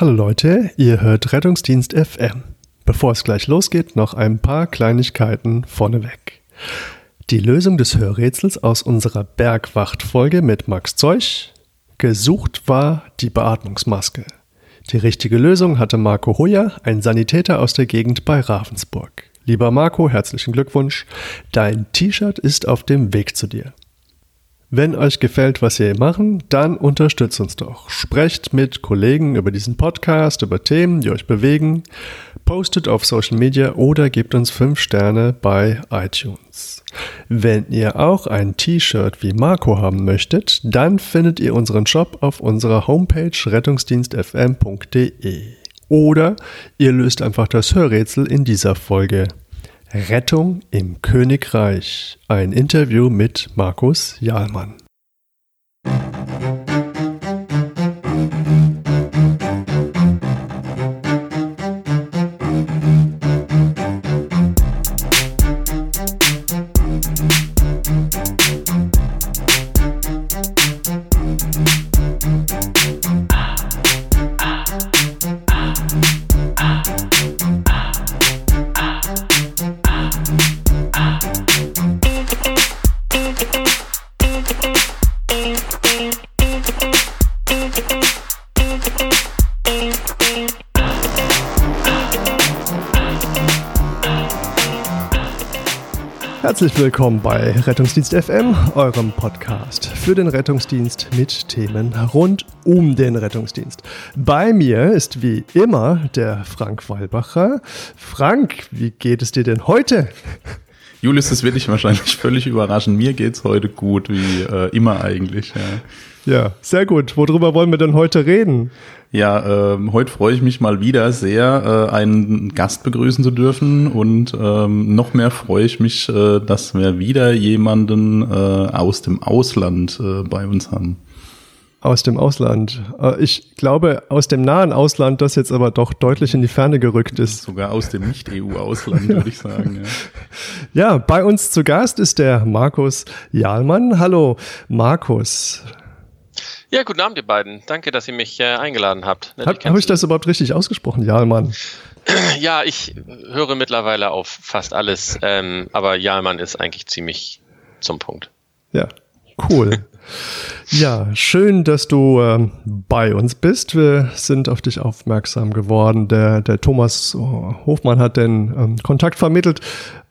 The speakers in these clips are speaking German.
Hallo Leute, ihr hört Rettungsdienst FM. Bevor es gleich losgeht, noch ein paar Kleinigkeiten vorneweg. Die Lösung des Hörrätsels aus unserer Bergwacht-Folge mit Max Zeuch. Gesucht war die Beatmungsmaske. Die richtige Lösung hatte Marco Hoyer, ein Sanitäter aus der Gegend bei Ravensburg. Lieber Marco, herzlichen Glückwunsch. Dein T-Shirt ist auf dem Weg zu dir. Wenn euch gefällt, was wir hier machen, dann unterstützt uns doch. Sprecht mit Kollegen über diesen Podcast, über Themen, die euch bewegen. Postet auf Social Media oder gebt uns 5 Sterne bei iTunes. Wenn ihr auch ein T-Shirt wie Marco haben möchtet, dann findet ihr unseren Shop auf unserer Homepage rettungsdienstfm.de. Oder ihr löst einfach das Hörrätsel in dieser Folge. Rettung im Königreich. Ein Interview mit Markus Jahlmann. Herzlich willkommen bei Rettungsdienst FM, eurem Podcast für den Rettungsdienst mit Themen rund um den Rettungsdienst. Bei mir ist wie immer der Frank Walbacher. Frank, wie geht es dir denn heute? Julius, das wird dich wahrscheinlich völlig überraschen. Mir geht's heute gut, wie äh, immer eigentlich. Ja. ja, sehr gut. Worüber wollen wir denn heute reden? Ja, ähm, heute freue ich mich mal wieder sehr, äh, einen Gast begrüßen zu dürfen und ähm, noch mehr freue ich mich, äh, dass wir wieder jemanden äh, aus dem Ausland äh, bei uns haben. Aus dem Ausland. Äh, ich glaube, aus dem nahen Ausland, das jetzt aber doch deutlich in die Ferne gerückt ist. Sogar aus dem Nicht-EU-Ausland, würde ich sagen. Ja. ja, bei uns zu Gast ist der Markus Jahlmann. Hallo, Markus. Ja, guten Abend, ihr beiden. Danke, dass ihr mich äh, eingeladen habt. Habe hab ich das überhaupt richtig ausgesprochen? Jahlmann. Ja, ich höre mittlerweile auf fast alles, ähm, aber Jahlmann ist eigentlich ziemlich zum Punkt. Ja, cool. ja, schön, dass du ähm, bei uns bist. Wir sind auf dich aufmerksam geworden. Der, der Thomas Hofmann hat den ähm, Kontakt vermittelt,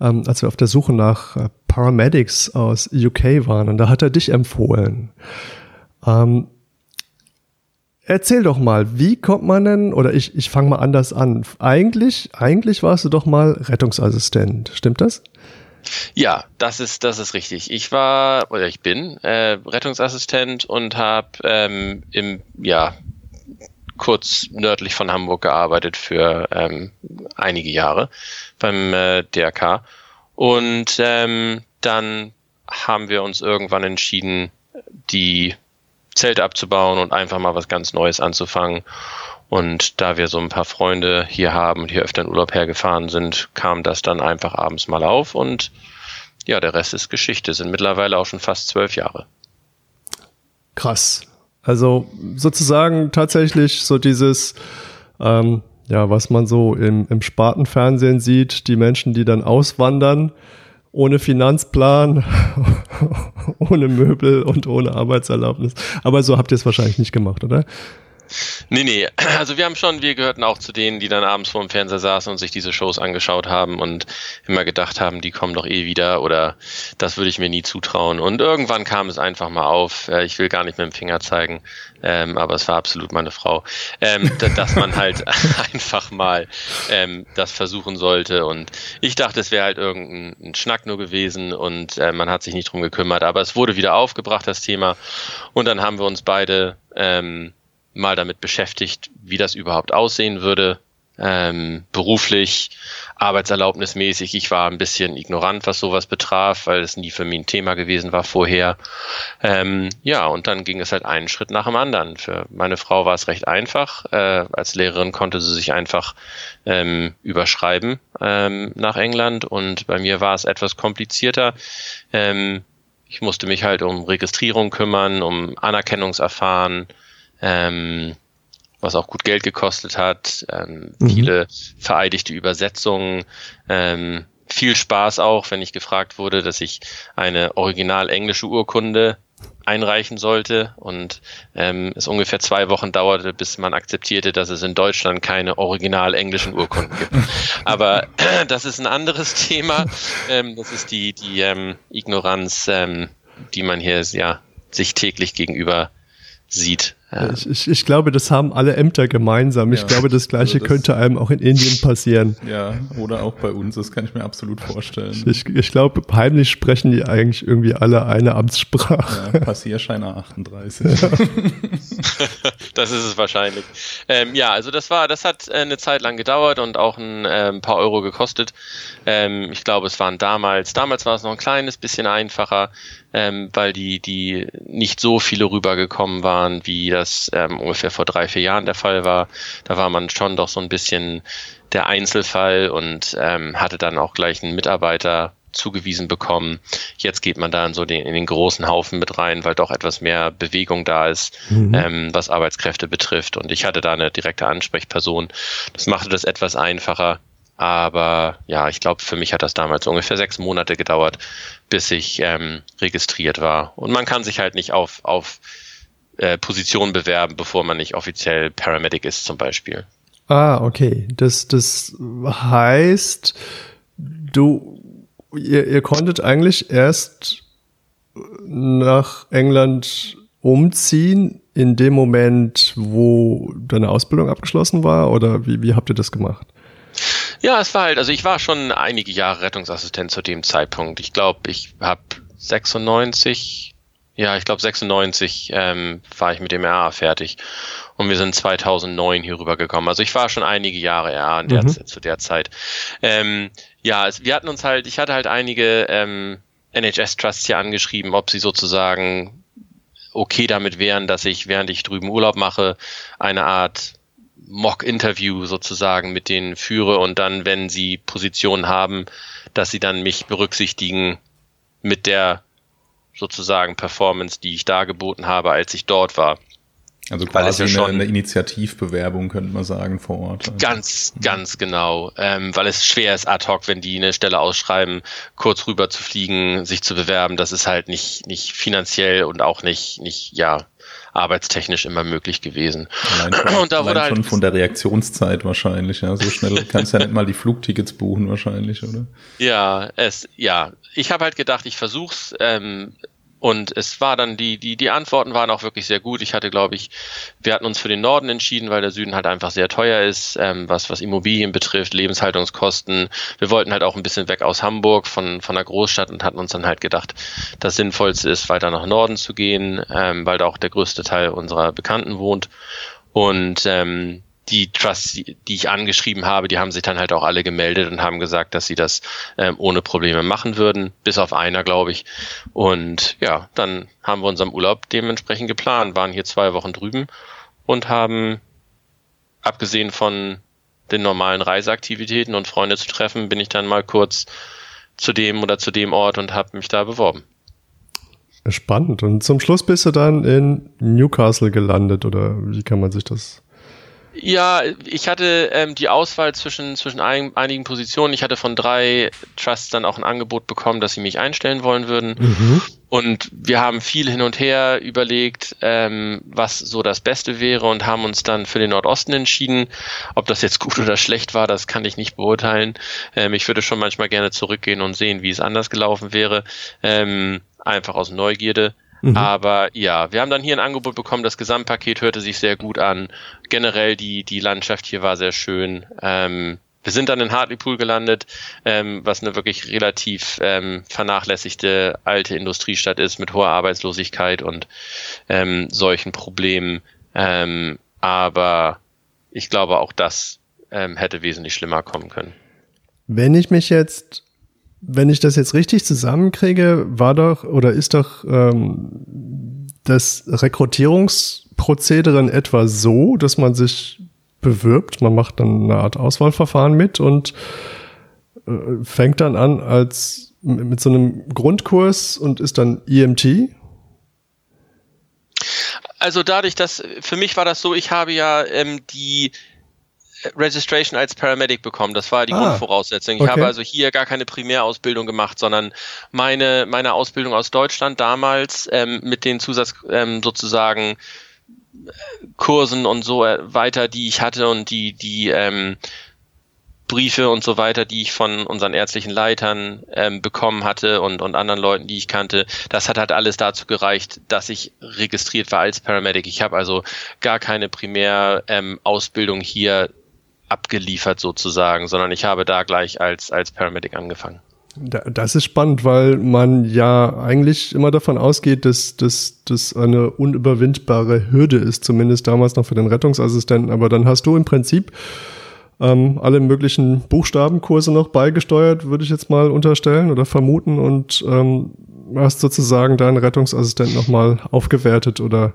ähm, als wir auf der Suche nach äh, Paramedics aus UK waren. Und da hat er dich empfohlen. Ähm, erzähl doch mal, wie kommt man denn, oder ich, ich fange mal anders an. Eigentlich, eigentlich warst du doch mal Rettungsassistent, stimmt das? Ja, das ist, das ist richtig. Ich war, oder ich bin äh, Rettungsassistent und habe ähm, im, ja, kurz nördlich von Hamburg gearbeitet für ähm, einige Jahre beim äh, DRK. Und ähm, dann haben wir uns irgendwann entschieden, die Zelt abzubauen und einfach mal was ganz Neues anzufangen. Und da wir so ein paar Freunde hier haben und hier öfter in Urlaub hergefahren sind, kam das dann einfach abends mal auf und ja, der Rest ist Geschichte. Sind mittlerweile auch schon fast zwölf Jahre. Krass. Also sozusagen tatsächlich so dieses, ähm, ja, was man so im, im Spartenfernsehen sieht, die Menschen, die dann auswandern, ohne Finanzplan, ohne Möbel und ohne Arbeitserlaubnis. Aber so habt ihr es wahrscheinlich nicht gemacht, oder? Nee, nee. Also wir haben schon, wir gehörten auch zu denen, die dann abends vor dem Fernseher saßen und sich diese Shows angeschaut haben und immer gedacht haben, die kommen doch eh wieder oder das würde ich mir nie zutrauen. Und irgendwann kam es einfach mal auf, äh, ich will gar nicht mit dem Finger zeigen, ähm, aber es war absolut meine Frau, ähm, dass man halt einfach mal ähm, das versuchen sollte. Und ich dachte, es wäre halt irgendein Schnack nur gewesen und äh, man hat sich nicht drum gekümmert. Aber es wurde wieder aufgebracht, das Thema. Und dann haben wir uns beide ähm, mal damit beschäftigt, wie das überhaupt aussehen würde, ähm, beruflich, arbeitserlaubnismäßig. Ich war ein bisschen ignorant, was sowas betraf, weil es nie für mich ein Thema gewesen war vorher. Ähm, ja, und dann ging es halt einen Schritt nach dem anderen. Für meine Frau war es recht einfach. Äh, als Lehrerin konnte sie sich einfach ähm, überschreiben ähm, nach England und bei mir war es etwas komplizierter. Ähm, ich musste mich halt um Registrierung kümmern, um Anerkennungserfahren, ähm, was auch gut Geld gekostet hat, ähm, mhm. viele vereidigte Übersetzungen, ähm, viel Spaß auch, wenn ich gefragt wurde, dass ich eine original englische Urkunde einreichen sollte und ähm, es ungefähr zwei Wochen dauerte, bis man akzeptierte, dass es in Deutschland keine original englischen Urkunden gibt. Aber äh, das ist ein anderes Thema. Ähm, das ist die, die ähm, Ignoranz, ähm, die man hier ja sich täglich gegenüber sieht. Ja. Ich, ich, ich, glaube, das haben alle Ämter gemeinsam. Ich ja, glaube, das Gleiche also das, könnte einem auch in Indien passieren. Ja, oder auch bei uns. Das kann ich mir absolut vorstellen. Ich, ich glaube, heimlich sprechen die eigentlich irgendwie alle eine Amtssprache. Ja, Passierscheiner 38. Ja. das ist es wahrscheinlich. Ähm, ja, also das war, das hat äh, eine Zeit lang gedauert und auch ein, äh, paar Euro gekostet. Ähm, ich glaube, es waren damals, damals war es noch ein kleines bisschen einfacher ähm, weil die, die nicht so viele rübergekommen waren, wie das ähm, ungefähr vor drei, vier Jahren der Fall war. Da war man schon doch so ein bisschen der Einzelfall und ähm, hatte dann auch gleich einen Mitarbeiter zugewiesen bekommen. Jetzt geht man da in so den, in den großen Haufen mit rein, weil doch etwas mehr Bewegung da ist, mhm. ähm, was Arbeitskräfte betrifft. Und ich hatte da eine direkte Ansprechperson. Das machte das etwas einfacher. Aber ja, ich glaube, für mich hat das damals ungefähr sechs Monate gedauert, bis ich ähm, registriert war. Und man kann sich halt nicht auf, auf äh, Positionen bewerben, bevor man nicht offiziell Paramedic ist, zum Beispiel. Ah, okay. Das, das heißt, du, ihr, ihr konntet eigentlich erst nach England umziehen in dem Moment, wo deine Ausbildung abgeschlossen war? Oder wie, wie habt ihr das gemacht? Ja, es war halt, also ich war schon einige Jahre Rettungsassistent zu dem Zeitpunkt. Ich glaube, ich habe 96, ja, ich glaube 96 ähm, war ich mit dem RA fertig und wir sind 2009 hier rübergekommen. Also ich war schon einige Jahre RA der, mhm. zu der Zeit. Ähm, ja, es, wir hatten uns halt, ich hatte halt einige ähm, NHS-Trusts hier angeschrieben, ob sie sozusagen okay damit wären, dass ich, während ich drüben Urlaub mache, eine Art Mock-Interview sozusagen mit denen führe und dann, wenn sie Positionen haben, dass sie dann mich berücksichtigen mit der sozusagen Performance, die ich da geboten habe, als ich dort war. Also quasi ja schon eine, eine, Initiativbewerbung, könnte man sagen, vor Ort. Also. Ganz, ganz genau. Ähm, weil es schwer ist, ad hoc, wenn die eine Stelle ausschreiben, kurz rüber zu fliegen, sich zu bewerben. Das ist halt nicht, nicht finanziell und auch nicht, nicht, ja, arbeitstechnisch immer möglich gewesen. Allein schon, und da wurde halt schon von der Reaktionszeit wahrscheinlich, ja. So schnell kannst du ja nicht mal die Flugtickets buchen wahrscheinlich, oder? Ja, es, ja. Ich habe halt gedacht, ich versuch's, ähm, und es war dann, die, die, die Antworten waren auch wirklich sehr gut. Ich hatte, glaube ich, wir hatten uns für den Norden entschieden, weil der Süden halt einfach sehr teuer ist, ähm, was, was Immobilien betrifft, Lebenshaltungskosten. Wir wollten halt auch ein bisschen weg aus Hamburg von, von der Großstadt und hatten uns dann halt gedacht, das Sinnvollste ist, weiter nach Norden zu gehen, ähm, weil da auch der größte Teil unserer Bekannten wohnt. Und ähm, die Trusts, die ich angeschrieben habe, die haben sich dann halt auch alle gemeldet und haben gesagt, dass sie das ähm, ohne Probleme machen würden, bis auf einer, glaube ich. Und ja, dann haben wir unseren Urlaub dementsprechend geplant, waren hier zwei Wochen drüben und haben, abgesehen von den normalen Reiseaktivitäten und Freunde zu treffen, bin ich dann mal kurz zu dem oder zu dem Ort und habe mich da beworben. Spannend. Und zum Schluss bist du dann in Newcastle gelandet oder wie kann man sich das ja, ich hatte ähm, die Auswahl zwischen, zwischen ein, einigen Positionen. Ich hatte von drei Trusts dann auch ein Angebot bekommen, dass sie mich einstellen wollen würden. Mhm. Und wir haben viel hin und her überlegt, ähm, was so das Beste wäre und haben uns dann für den Nordosten entschieden. Ob das jetzt gut oder schlecht war, das kann ich nicht beurteilen. Ähm, ich würde schon manchmal gerne zurückgehen und sehen, wie es anders gelaufen wäre. Ähm, einfach aus Neugierde. Mhm. Aber ja, wir haben dann hier ein Angebot bekommen. Das Gesamtpaket hörte sich sehr gut an. Generell die, die Landschaft hier war sehr schön. Ähm, wir sind dann in Hartlepool gelandet, ähm, was eine wirklich relativ ähm, vernachlässigte alte Industriestadt ist mit hoher Arbeitslosigkeit und ähm, solchen Problemen. Ähm, aber ich glaube, auch das ähm, hätte wesentlich schlimmer kommen können. Wenn ich mich jetzt wenn ich das jetzt richtig zusammenkriege, war doch oder ist doch ähm, das Rekrutierungsprozedere in etwa so, dass man sich bewirbt, man macht dann eine Art Auswahlverfahren mit und äh, fängt dann an als mit so einem Grundkurs und ist dann EMT Also dadurch, dass für mich war das so, ich habe ja ähm, die Registration als Paramedic bekommen. Das war die ah, Grundvoraussetzung. Ich okay. habe also hier gar keine Primärausbildung gemacht, sondern meine, meine Ausbildung aus Deutschland damals ähm, mit den Zusatz ähm, sozusagen Kursen und so weiter, die ich hatte und die, die ähm, Briefe und so weiter, die ich von unseren ärztlichen Leitern ähm, bekommen hatte und, und anderen Leuten, die ich kannte, das hat halt alles dazu gereicht, dass ich registriert war als Paramedic. Ich habe also gar keine Primärausbildung ähm, hier abgeliefert sozusagen, sondern ich habe da gleich als, als Paramedic angefangen. Das ist spannend, weil man ja eigentlich immer davon ausgeht, dass das eine unüberwindbare Hürde ist, zumindest damals noch für den Rettungsassistenten. Aber dann hast du im Prinzip ähm, alle möglichen Buchstabenkurse noch beigesteuert, würde ich jetzt mal unterstellen oder vermuten und ähm, hast sozusagen deinen Rettungsassistent nochmal aufgewertet oder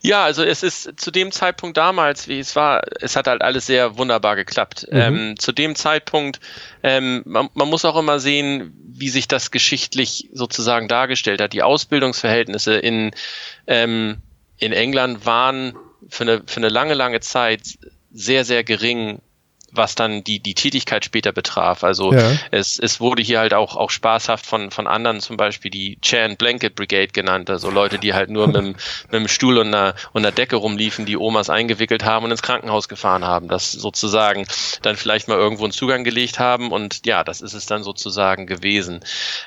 ja, also es ist zu dem Zeitpunkt damals, wie es war, es hat halt alles sehr wunderbar geklappt. Mhm. Ähm, zu dem Zeitpunkt, ähm, man, man, muss auch immer sehen, wie sich das geschichtlich sozusagen dargestellt hat. Die Ausbildungsverhältnisse in, ähm, in England waren für eine, für eine lange, lange Zeit sehr, sehr gering was dann die, die Tätigkeit später betraf. Also ja. es, es wurde hier halt auch, auch spaßhaft von, von anderen zum Beispiel die Chair and Blanket Brigade genannt, also Leute, die halt nur mit, dem, mit dem Stuhl und einer, und einer Decke rumliefen, die Omas eingewickelt haben und ins Krankenhaus gefahren haben, das sozusagen dann vielleicht mal irgendwo einen Zugang gelegt haben und ja, das ist es dann sozusagen gewesen.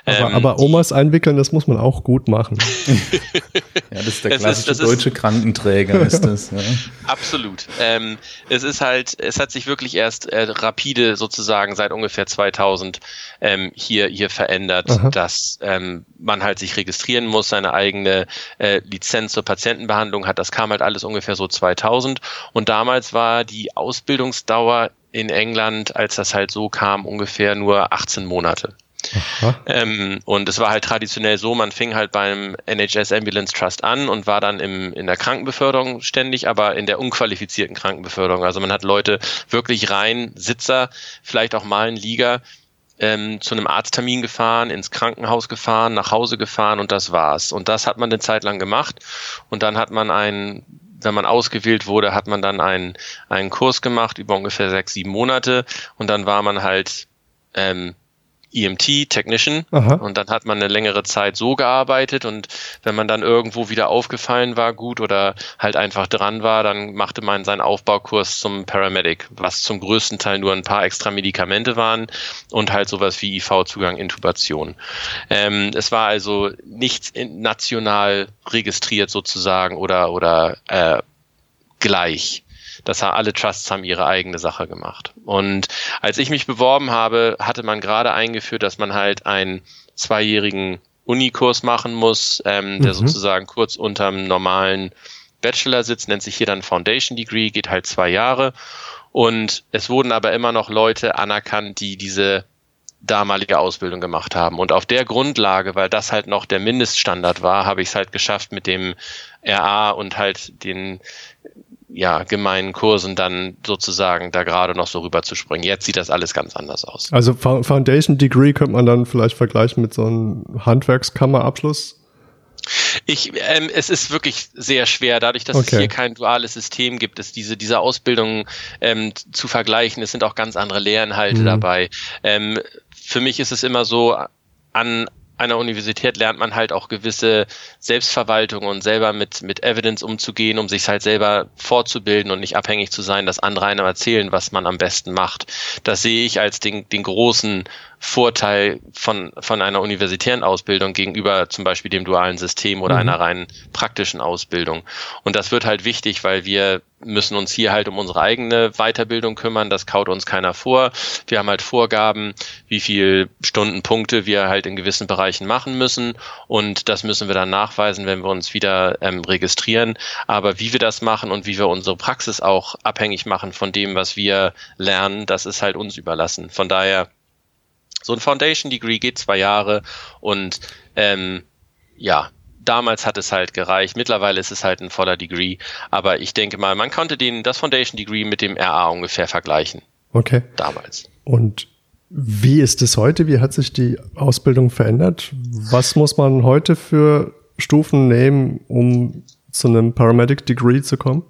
Aber, ähm, aber Omas einwickeln, das muss man auch gut machen. ja, das ist der klassische ist, deutsche ist, Krankenträger, ist das. Ja. Absolut. Ähm, es ist halt, es hat sich wirklich erst erst äh, rapide sozusagen seit ungefähr 2000 ähm, hier, hier verändert, Aha. dass ähm, man halt sich registrieren muss, seine eigene äh, Lizenz zur Patientenbehandlung hat. Das kam halt alles ungefähr so 2000. Und damals war die Ausbildungsdauer in England, als das halt so kam, ungefähr nur 18 Monate. Ähm, und es war halt traditionell so, man fing halt beim NHS Ambulance Trust an und war dann im, in der Krankenbeförderung ständig, aber in der unqualifizierten Krankenbeförderung. Also man hat Leute wirklich rein, Sitzer, vielleicht auch mal einen Liga, ähm, zu einem Arzttermin gefahren, ins Krankenhaus gefahren, nach Hause gefahren und das war's. Und das hat man eine Zeit lang gemacht und dann hat man einen wenn man ausgewählt wurde, hat man dann einen, einen Kurs gemacht über ungefähr sechs, sieben Monate und dann war man halt ähm, EMT Technician Aha. und dann hat man eine längere Zeit so gearbeitet und wenn man dann irgendwo wieder aufgefallen war gut oder halt einfach dran war, dann machte man seinen Aufbaukurs zum Paramedic, was zum größten Teil nur ein paar extra Medikamente waren und halt sowas wie IV-Zugang, Intubation. Ähm, es war also nichts national registriert sozusagen oder oder äh, gleich. Das alle Trusts haben ihre eigene Sache gemacht. Und als ich mich beworben habe, hatte man gerade eingeführt, dass man halt einen zweijährigen Unikurs machen muss, ähm, der mhm. sozusagen kurz unterm normalen Bachelor sitzt, nennt sich hier dann Foundation Degree, geht halt zwei Jahre. Und es wurden aber immer noch Leute anerkannt, die diese damalige Ausbildung gemacht haben. Und auf der Grundlage, weil das halt noch der Mindeststandard war, habe ich es halt geschafft, mit dem RA und halt den ja, gemeinen Kursen dann sozusagen da gerade noch so rüber zu springen. Jetzt sieht das alles ganz anders aus. Also Foundation Degree könnte man dann vielleicht vergleichen mit so einem Handwerkskammerabschluss? Ich, ähm, es ist wirklich sehr schwer, dadurch, dass okay. es hier kein duales System gibt, ist diese, diese Ausbildung ähm, zu vergleichen. Es sind auch ganz andere Lehrinhalte mhm. dabei. Ähm, für mich ist es immer so, an einer Universität lernt man halt auch gewisse Selbstverwaltung und selber mit, mit Evidence umzugehen, um sich halt selber fortzubilden und nicht abhängig zu sein, dass andere einem erzählen, was man am besten macht. Das sehe ich als den, den großen Vorteil von, von einer universitären Ausbildung gegenüber zum Beispiel dem dualen System oder mhm. einer rein praktischen Ausbildung. Und das wird halt wichtig, weil wir müssen uns hier halt um unsere eigene Weiterbildung kümmern. Das kaut uns keiner vor. Wir haben halt Vorgaben, wie viel Stundenpunkte wir halt in gewissen Bereichen machen müssen. Und das müssen wir dann nachweisen, wenn wir uns wieder ähm, registrieren. Aber wie wir das machen und wie wir unsere Praxis auch abhängig machen von dem, was wir lernen, das ist halt uns überlassen. Von daher so ein Foundation Degree geht zwei Jahre und ähm, ja, damals hat es halt gereicht. Mittlerweile ist es halt ein voller Degree. Aber ich denke mal, man konnte den, das Foundation Degree mit dem RA ungefähr vergleichen. Okay. Damals. Und wie ist es heute? Wie hat sich die Ausbildung verändert? Was muss man heute für Stufen nehmen, um zu einem Paramedic-Degree zu kommen?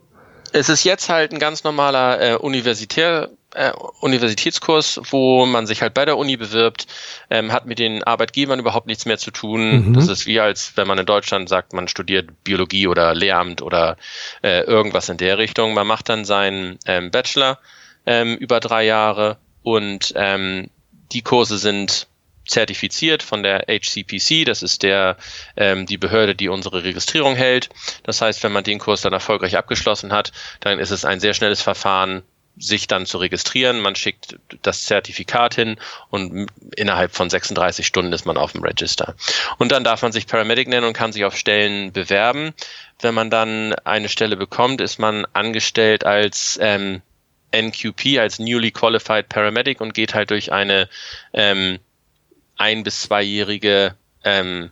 Es ist jetzt halt ein ganz normaler äh, Universitär, äh, Universitätskurs, wo man sich halt bei der Uni bewirbt, ähm, hat mit den Arbeitgebern überhaupt nichts mehr zu tun. Mhm. Das ist wie als wenn man in Deutschland sagt, man studiert Biologie oder Lehramt oder äh, irgendwas in der Richtung. Man macht dann seinen ähm, Bachelor ähm, über drei Jahre und ähm, die Kurse sind zertifiziert von der HCPC, das ist der ähm, die Behörde, die unsere Registrierung hält. Das heißt, wenn man den Kurs dann erfolgreich abgeschlossen hat, dann ist es ein sehr schnelles Verfahren, sich dann zu registrieren. Man schickt das Zertifikat hin und innerhalb von 36 Stunden ist man auf dem Register. Und dann darf man sich Paramedic nennen und kann sich auf Stellen bewerben. Wenn man dann eine Stelle bekommt, ist man angestellt als ähm, NQP, als Newly Qualified Paramedic und geht halt durch eine ähm, ein- bis zweijährige ähm,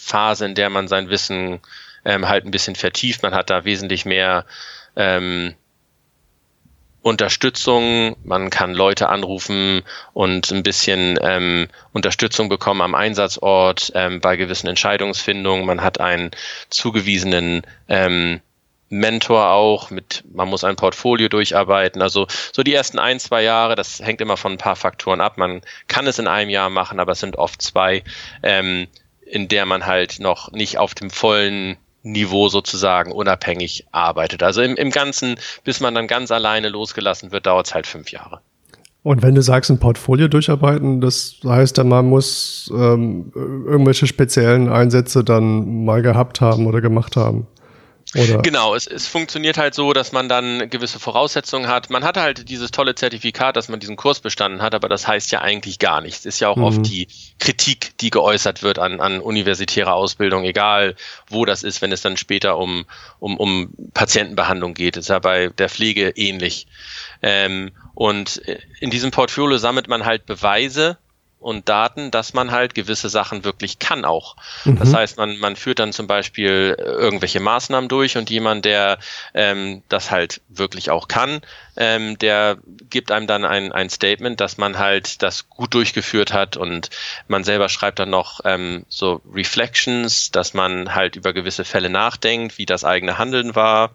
Phase, in der man sein Wissen ähm, halt ein bisschen vertieft. Man hat da wesentlich mehr ähm, Unterstützung, man kann Leute anrufen und ein bisschen ähm, Unterstützung bekommen am Einsatzort ähm, bei gewissen Entscheidungsfindungen. Man hat einen zugewiesenen ähm, Mentor auch, mit, man muss ein Portfolio durcharbeiten. Also so die ersten ein, zwei Jahre, das hängt immer von ein paar Faktoren ab. Man kann es in einem Jahr machen, aber es sind oft zwei, ähm, in der man halt noch nicht auf dem vollen Niveau sozusagen unabhängig arbeitet. Also im, im Ganzen, bis man dann ganz alleine losgelassen wird, dauert es halt fünf Jahre. Und wenn du sagst, ein Portfolio durcharbeiten, das heißt dann, man muss ähm, irgendwelche speziellen Einsätze dann mal gehabt haben oder gemacht haben. Oder? Genau, es, es funktioniert halt so, dass man dann gewisse Voraussetzungen hat. Man hat halt dieses tolle Zertifikat, dass man diesen Kurs bestanden hat, aber das heißt ja eigentlich gar nichts. Ist ja auch mhm. oft die Kritik, die geäußert wird an, an universitärer Ausbildung, egal wo das ist, wenn es dann später um, um, um Patientenbehandlung geht. Ist ja bei der Pflege ähnlich. Ähm, und in diesem Portfolio sammelt man halt Beweise, und Daten, dass man halt gewisse Sachen wirklich kann auch. Mhm. Das heißt, man, man führt dann zum Beispiel äh, irgendwelche Maßnahmen durch und jemand, der ähm, das halt wirklich auch kann, ähm, der gibt einem dann ein, ein Statement, dass man halt das gut durchgeführt hat und man selber schreibt dann noch ähm, so Reflections, dass man halt über gewisse Fälle nachdenkt, wie das eigene Handeln war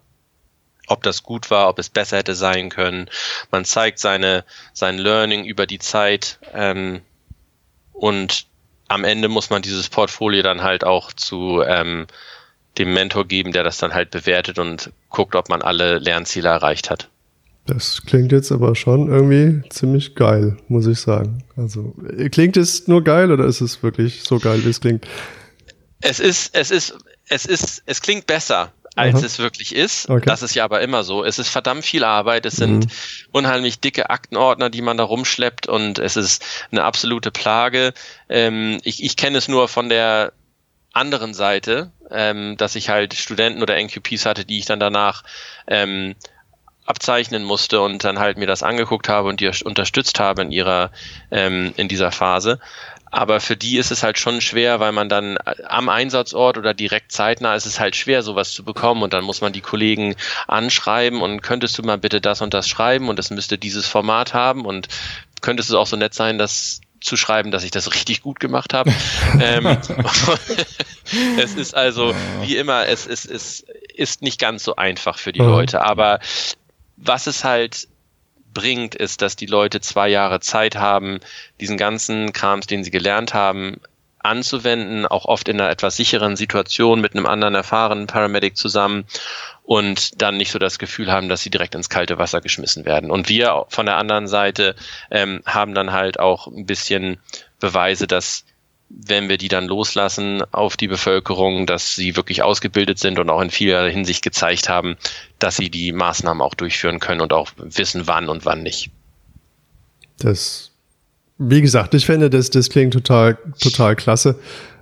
ob das gut war, ob es besser hätte sein können. Man zeigt seine, sein Learning über die Zeit, ähm, und am Ende muss man dieses Portfolio dann halt auch zu ähm, dem Mentor geben, der das dann halt bewertet und guckt, ob man alle Lernziele erreicht hat. Das klingt jetzt aber schon irgendwie ziemlich geil, muss ich sagen. Also klingt es nur geil oder ist es wirklich so geil, wie es klingt? Es ist, es ist, es ist, es klingt besser als Aha. es wirklich ist. Okay. Das ist ja aber immer so. Es ist verdammt viel Arbeit. Es sind mhm. unheimlich dicke Aktenordner, die man da rumschleppt und es ist eine absolute Plage. Ähm, ich ich kenne es nur von der anderen Seite, ähm, dass ich halt Studenten oder NQPs hatte, die ich dann danach ähm, abzeichnen musste und dann halt mir das angeguckt habe und die unterstützt habe in ihrer ähm, in dieser Phase. Aber für die ist es halt schon schwer, weil man dann äh, am Einsatzort oder direkt zeitnah ist es halt schwer, sowas zu bekommen. Und dann muss man die Kollegen anschreiben und könntest du mal bitte das und das schreiben und es müsste dieses Format haben und könntest es auch so nett sein, dass zu schreiben, dass ich das richtig gut gemacht habe. ähm, es ist also, wie immer, es, es, es ist nicht ganz so einfach für die Leute. Aber was es halt bringt, ist, dass die Leute zwei Jahre Zeit haben, diesen ganzen Krams, den sie gelernt haben, anzuwenden, auch oft in einer etwas sicheren Situation mit einem anderen erfahrenen Paramedic zusammen und dann nicht so das Gefühl haben, dass sie direkt ins kalte Wasser geschmissen werden. Und wir von der anderen Seite ähm, haben dann halt auch ein bisschen Beweise, dass wenn wir die dann loslassen auf die Bevölkerung, dass sie wirklich ausgebildet sind und auch in vieler Hinsicht gezeigt haben, dass sie die Maßnahmen auch durchführen können und auch wissen, wann und wann nicht. Das, wie gesagt, ich finde, das, das klingt total, total klasse.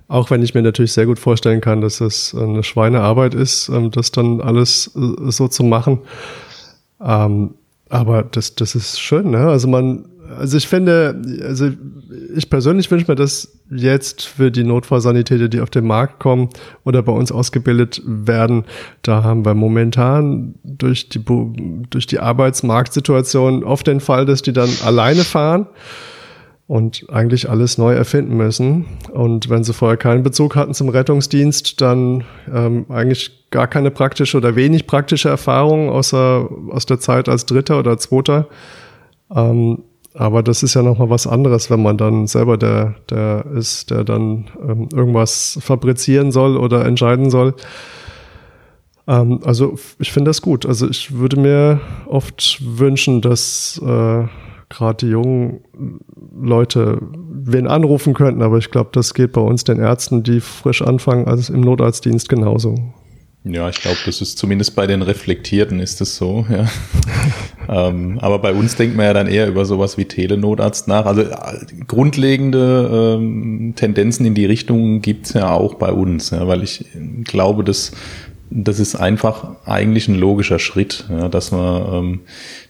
Auch wenn ich mir natürlich sehr gut vorstellen kann, dass es eine Schweinearbeit ist, ähm, das dann alles äh, so zu machen. Ähm, aber das, das ist schön, ne? Also man, also ich finde, also ich persönlich wünsche mir das jetzt für die Notfallsanitäter, die auf den Markt kommen oder bei uns ausgebildet werden. Da haben wir momentan durch die, durch die Arbeitsmarktsituation oft den Fall, dass die dann alleine fahren und eigentlich alles neu erfinden müssen. Und wenn sie vorher keinen Bezug hatten zum Rettungsdienst, dann ähm, eigentlich gar keine praktische oder wenig praktische Erfahrung außer aus der Zeit als Dritter oder Zweiter. Ähm, aber das ist ja nochmal was anderes, wenn man dann selber der, der ist, der dann ähm, irgendwas fabrizieren soll oder entscheiden soll. Ähm, also ich finde das gut. Also ich würde mir oft wünschen, dass äh, gerade die jungen Leute wen anrufen könnten, aber ich glaube, das geht bei uns den Ärzten, die frisch anfangen, also im Notarztdienst genauso. Ja, ich glaube, das ist zumindest bei den Reflektierten ist es so, ja. ähm, aber bei uns denkt man ja dann eher über sowas wie Telenotarzt nach. Also äh, grundlegende ähm, Tendenzen in die Richtung gibt's ja auch bei uns, ja, weil ich glaube, dass das ist einfach eigentlich ein logischer Schritt, ja, dass man ähm,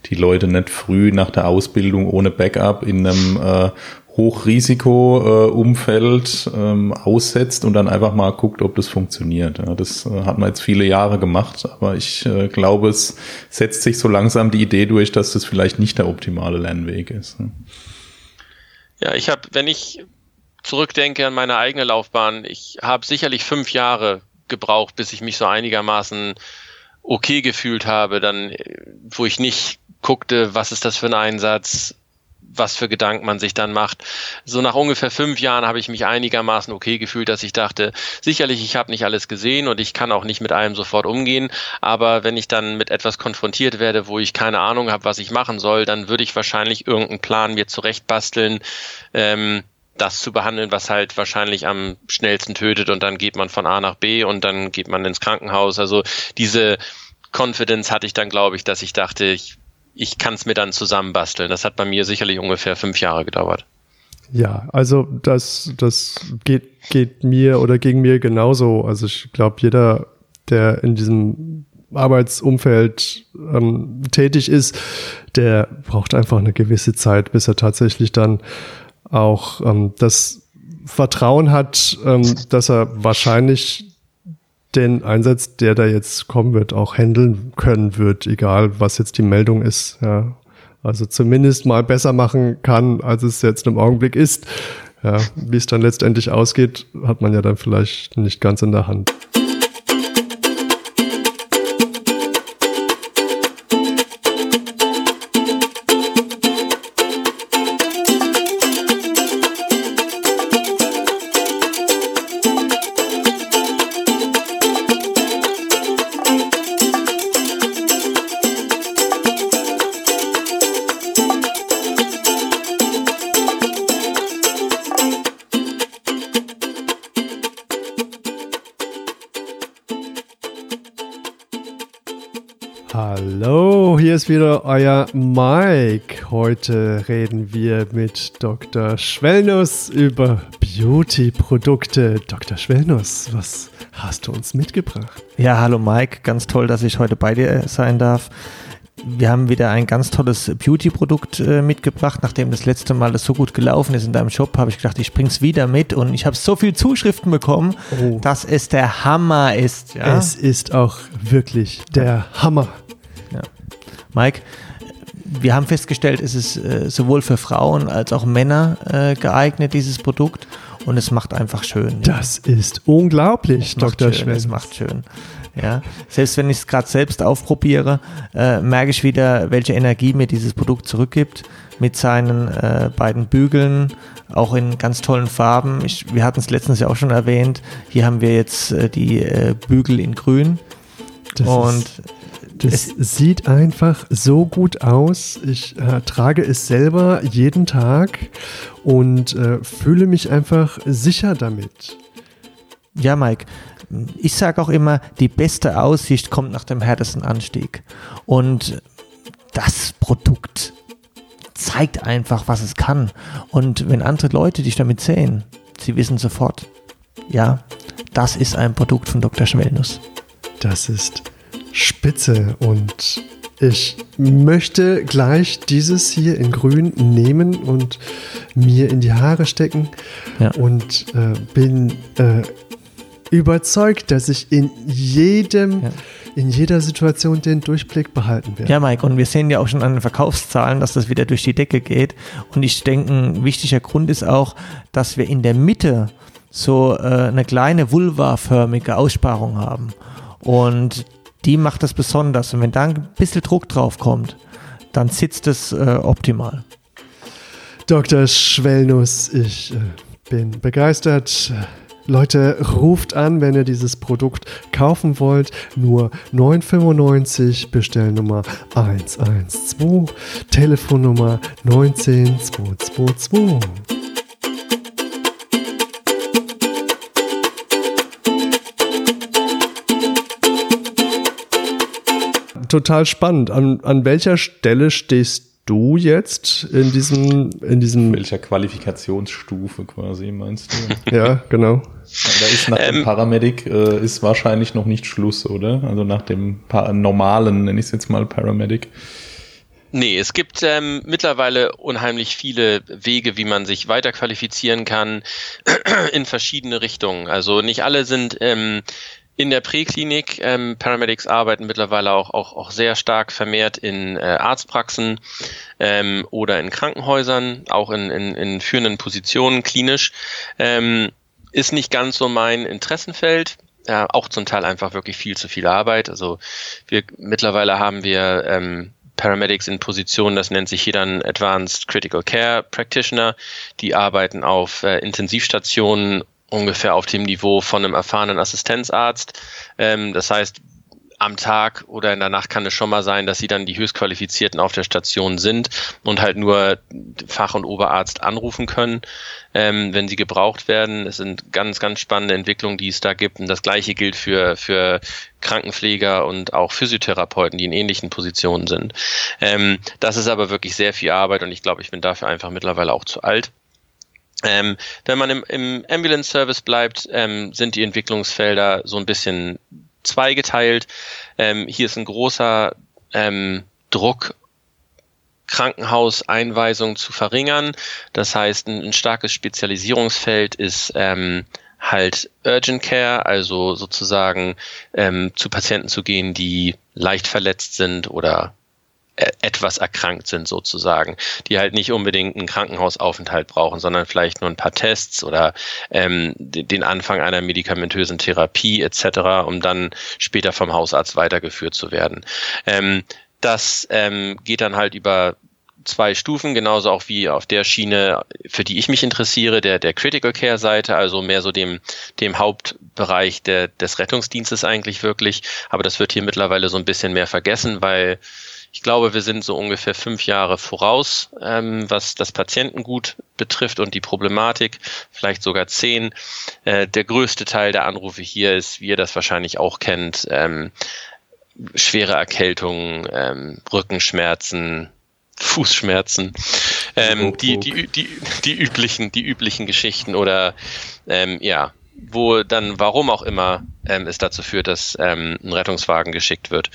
die Leute nicht früh nach der Ausbildung ohne Backup in einem äh, Hochrisiko-Umfeld äh, ähm, aussetzt und dann einfach mal guckt, ob das funktioniert. Ja, das äh, hat man jetzt viele Jahre gemacht, aber ich äh, glaube, es setzt sich so langsam die Idee durch, dass das vielleicht nicht der optimale Lernweg ist. Ne? Ja, ich habe, wenn ich zurückdenke an meine eigene Laufbahn, ich habe sicherlich fünf Jahre gebraucht, bis ich mich so einigermaßen okay gefühlt habe, dann, wo ich nicht guckte, was ist das für ein Einsatz, was für Gedanken man sich dann macht. So nach ungefähr fünf Jahren habe ich mich einigermaßen okay gefühlt, dass ich dachte, sicherlich, ich habe nicht alles gesehen und ich kann auch nicht mit allem sofort umgehen, aber wenn ich dann mit etwas konfrontiert werde, wo ich keine Ahnung habe, was ich machen soll, dann würde ich wahrscheinlich irgendeinen Plan mir zurechtbasteln, ähm, das zu behandeln, was halt wahrscheinlich am schnellsten tötet und dann geht man von A nach B und dann geht man ins Krankenhaus. Also diese Confidence hatte ich dann, glaube ich, dass ich dachte, ich, ich kann es mir dann zusammenbasteln. Das hat bei mir sicherlich ungefähr fünf Jahre gedauert. Ja, also das, das geht, geht mir oder gegen mir genauso. Also ich glaube, jeder, der in diesem Arbeitsumfeld ähm, tätig ist, der braucht einfach eine gewisse Zeit, bis er tatsächlich dann auch ähm, das Vertrauen hat, ähm, dass er wahrscheinlich den Einsatz, der da jetzt kommen wird, auch handeln können wird, egal was jetzt die Meldung ist. Ja. Also zumindest mal besser machen kann, als es jetzt im Augenblick ist. Ja, wie es dann letztendlich ausgeht, hat man ja dann vielleicht nicht ganz in der Hand. Ist wieder euer Mike. Heute reden wir mit Dr. Schwellnuss über Beauty-Produkte. Dr. Schwellnuss, was hast du uns mitgebracht? Ja, hallo Mike, ganz toll, dass ich heute bei dir sein darf. Wir haben wieder ein ganz tolles Beauty-Produkt äh, mitgebracht. Nachdem das letzte Mal das so gut gelaufen ist in deinem Shop, habe ich gedacht, ich bring's wieder mit und ich habe so viele Zuschriften bekommen, oh. dass es der Hammer ist. Ja? Es ist auch wirklich der Hammer. Mike, wir haben festgestellt, es ist äh, sowohl für Frauen als auch Männer äh, geeignet, dieses Produkt. Und es macht einfach schön. Das ja. ist unglaublich, Dr. Schwell. Es macht schön. Ja, selbst wenn ich es gerade selbst aufprobiere, äh, merke ich wieder, welche Energie mir dieses Produkt zurückgibt mit seinen äh, beiden Bügeln, auch in ganz tollen Farben. Ich, wir hatten es letztens ja auch schon erwähnt. Hier haben wir jetzt äh, die äh, Bügel in Grün. Das und das sieht einfach so gut aus. Ich äh, trage es selber jeden Tag und äh, fühle mich einfach sicher damit. Ja, Mike. Ich sage auch immer, die beste Aussicht kommt nach dem härtesten Anstieg. Und das Produkt zeigt einfach, was es kann. Und wenn andere Leute dich damit sehen, sie wissen sofort, ja, das ist ein Produkt von Dr. Schwellnuss. Das ist spitze und ich möchte gleich dieses hier in grün nehmen und mir in die Haare stecken ja. und äh, bin äh, überzeugt, dass ich in jedem, ja. in jeder Situation den Durchblick behalten werde. Ja, Mike, und wir sehen ja auch schon an den Verkaufszahlen, dass das wieder durch die Decke geht. Und ich denke, ein wichtiger Grund ist auch, dass wir in der Mitte so äh, eine kleine vulva-förmige Aussparung haben. Und die macht das besonders. Und wenn da ein bisschen Druck drauf kommt, dann sitzt es äh, optimal. Dr. Schwellnuss, ich äh, bin begeistert. Leute, ruft an, wenn ihr dieses Produkt kaufen wollt. Nur 9,95, Bestellnummer 112, Telefonnummer 19222. Total spannend. An, an welcher Stelle stehst du jetzt in diesem, in diesem. Welcher Qualifikationsstufe quasi meinst du? ja, genau. Da ist nach ähm, dem Paramedic äh, ist wahrscheinlich noch nicht Schluss, oder? Also nach dem pa normalen, nenne ich es jetzt mal Paramedic. Nee, es gibt ähm, mittlerweile unheimlich viele Wege, wie man sich weiter qualifizieren kann in verschiedene Richtungen. Also nicht alle sind ähm, in der Präklinik. Ähm, Paramedics arbeiten mittlerweile auch, auch, auch sehr stark vermehrt in äh, Arztpraxen ähm, oder in Krankenhäusern, auch in, in, in führenden Positionen klinisch. Ähm, ist nicht ganz so mein Interessenfeld. Ja, auch zum Teil einfach wirklich viel zu viel Arbeit. Also wir mittlerweile haben wir ähm, Paramedics in Positionen, das nennt sich hier dann Advanced Critical Care Practitioner. Die arbeiten auf äh, Intensivstationen ungefähr auf dem Niveau von einem erfahrenen Assistenzarzt. Ähm, das heißt, am Tag oder in der Nacht kann es schon mal sein, dass sie dann die Höchstqualifizierten auf der Station sind und halt nur Fach- und Oberarzt anrufen können, ähm, wenn sie gebraucht werden. Es sind ganz, ganz spannende Entwicklungen, die es da gibt. Und das Gleiche gilt für, für Krankenpfleger und auch Physiotherapeuten, die in ähnlichen Positionen sind. Ähm, das ist aber wirklich sehr viel Arbeit und ich glaube, ich bin dafür einfach mittlerweile auch zu alt. Ähm, wenn man im, im Ambulance Service bleibt, ähm, sind die Entwicklungsfelder so ein bisschen zweigeteilt. Ähm, hier ist ein großer ähm, Druck, Krankenhauseinweisungen zu verringern. Das heißt, ein, ein starkes Spezialisierungsfeld ist ähm, halt Urgent Care, also sozusagen ähm, zu Patienten zu gehen, die leicht verletzt sind oder etwas erkrankt sind sozusagen, die halt nicht unbedingt einen Krankenhausaufenthalt brauchen, sondern vielleicht nur ein paar Tests oder ähm, den Anfang einer medikamentösen Therapie etc., um dann später vom Hausarzt weitergeführt zu werden. Ähm, das ähm, geht dann halt über zwei Stufen, genauso auch wie auf der Schiene, für die ich mich interessiere, der, der Critical Care Seite, also mehr so dem, dem Hauptbereich der, des Rettungsdienstes eigentlich wirklich. Aber das wird hier mittlerweile so ein bisschen mehr vergessen, weil ich glaube, wir sind so ungefähr fünf Jahre voraus, ähm, was das Patientengut betrifft und die Problematik, vielleicht sogar zehn. Äh, der größte Teil der Anrufe hier ist, wie ihr das wahrscheinlich auch kennt, ähm, schwere Erkältungen, ähm, Rückenschmerzen, Fußschmerzen, ähm, die, die, die, die üblichen, die üblichen Geschichten oder ähm, ja, wo dann, warum auch immer, ähm, es dazu führt, dass ähm, ein Rettungswagen geschickt wird.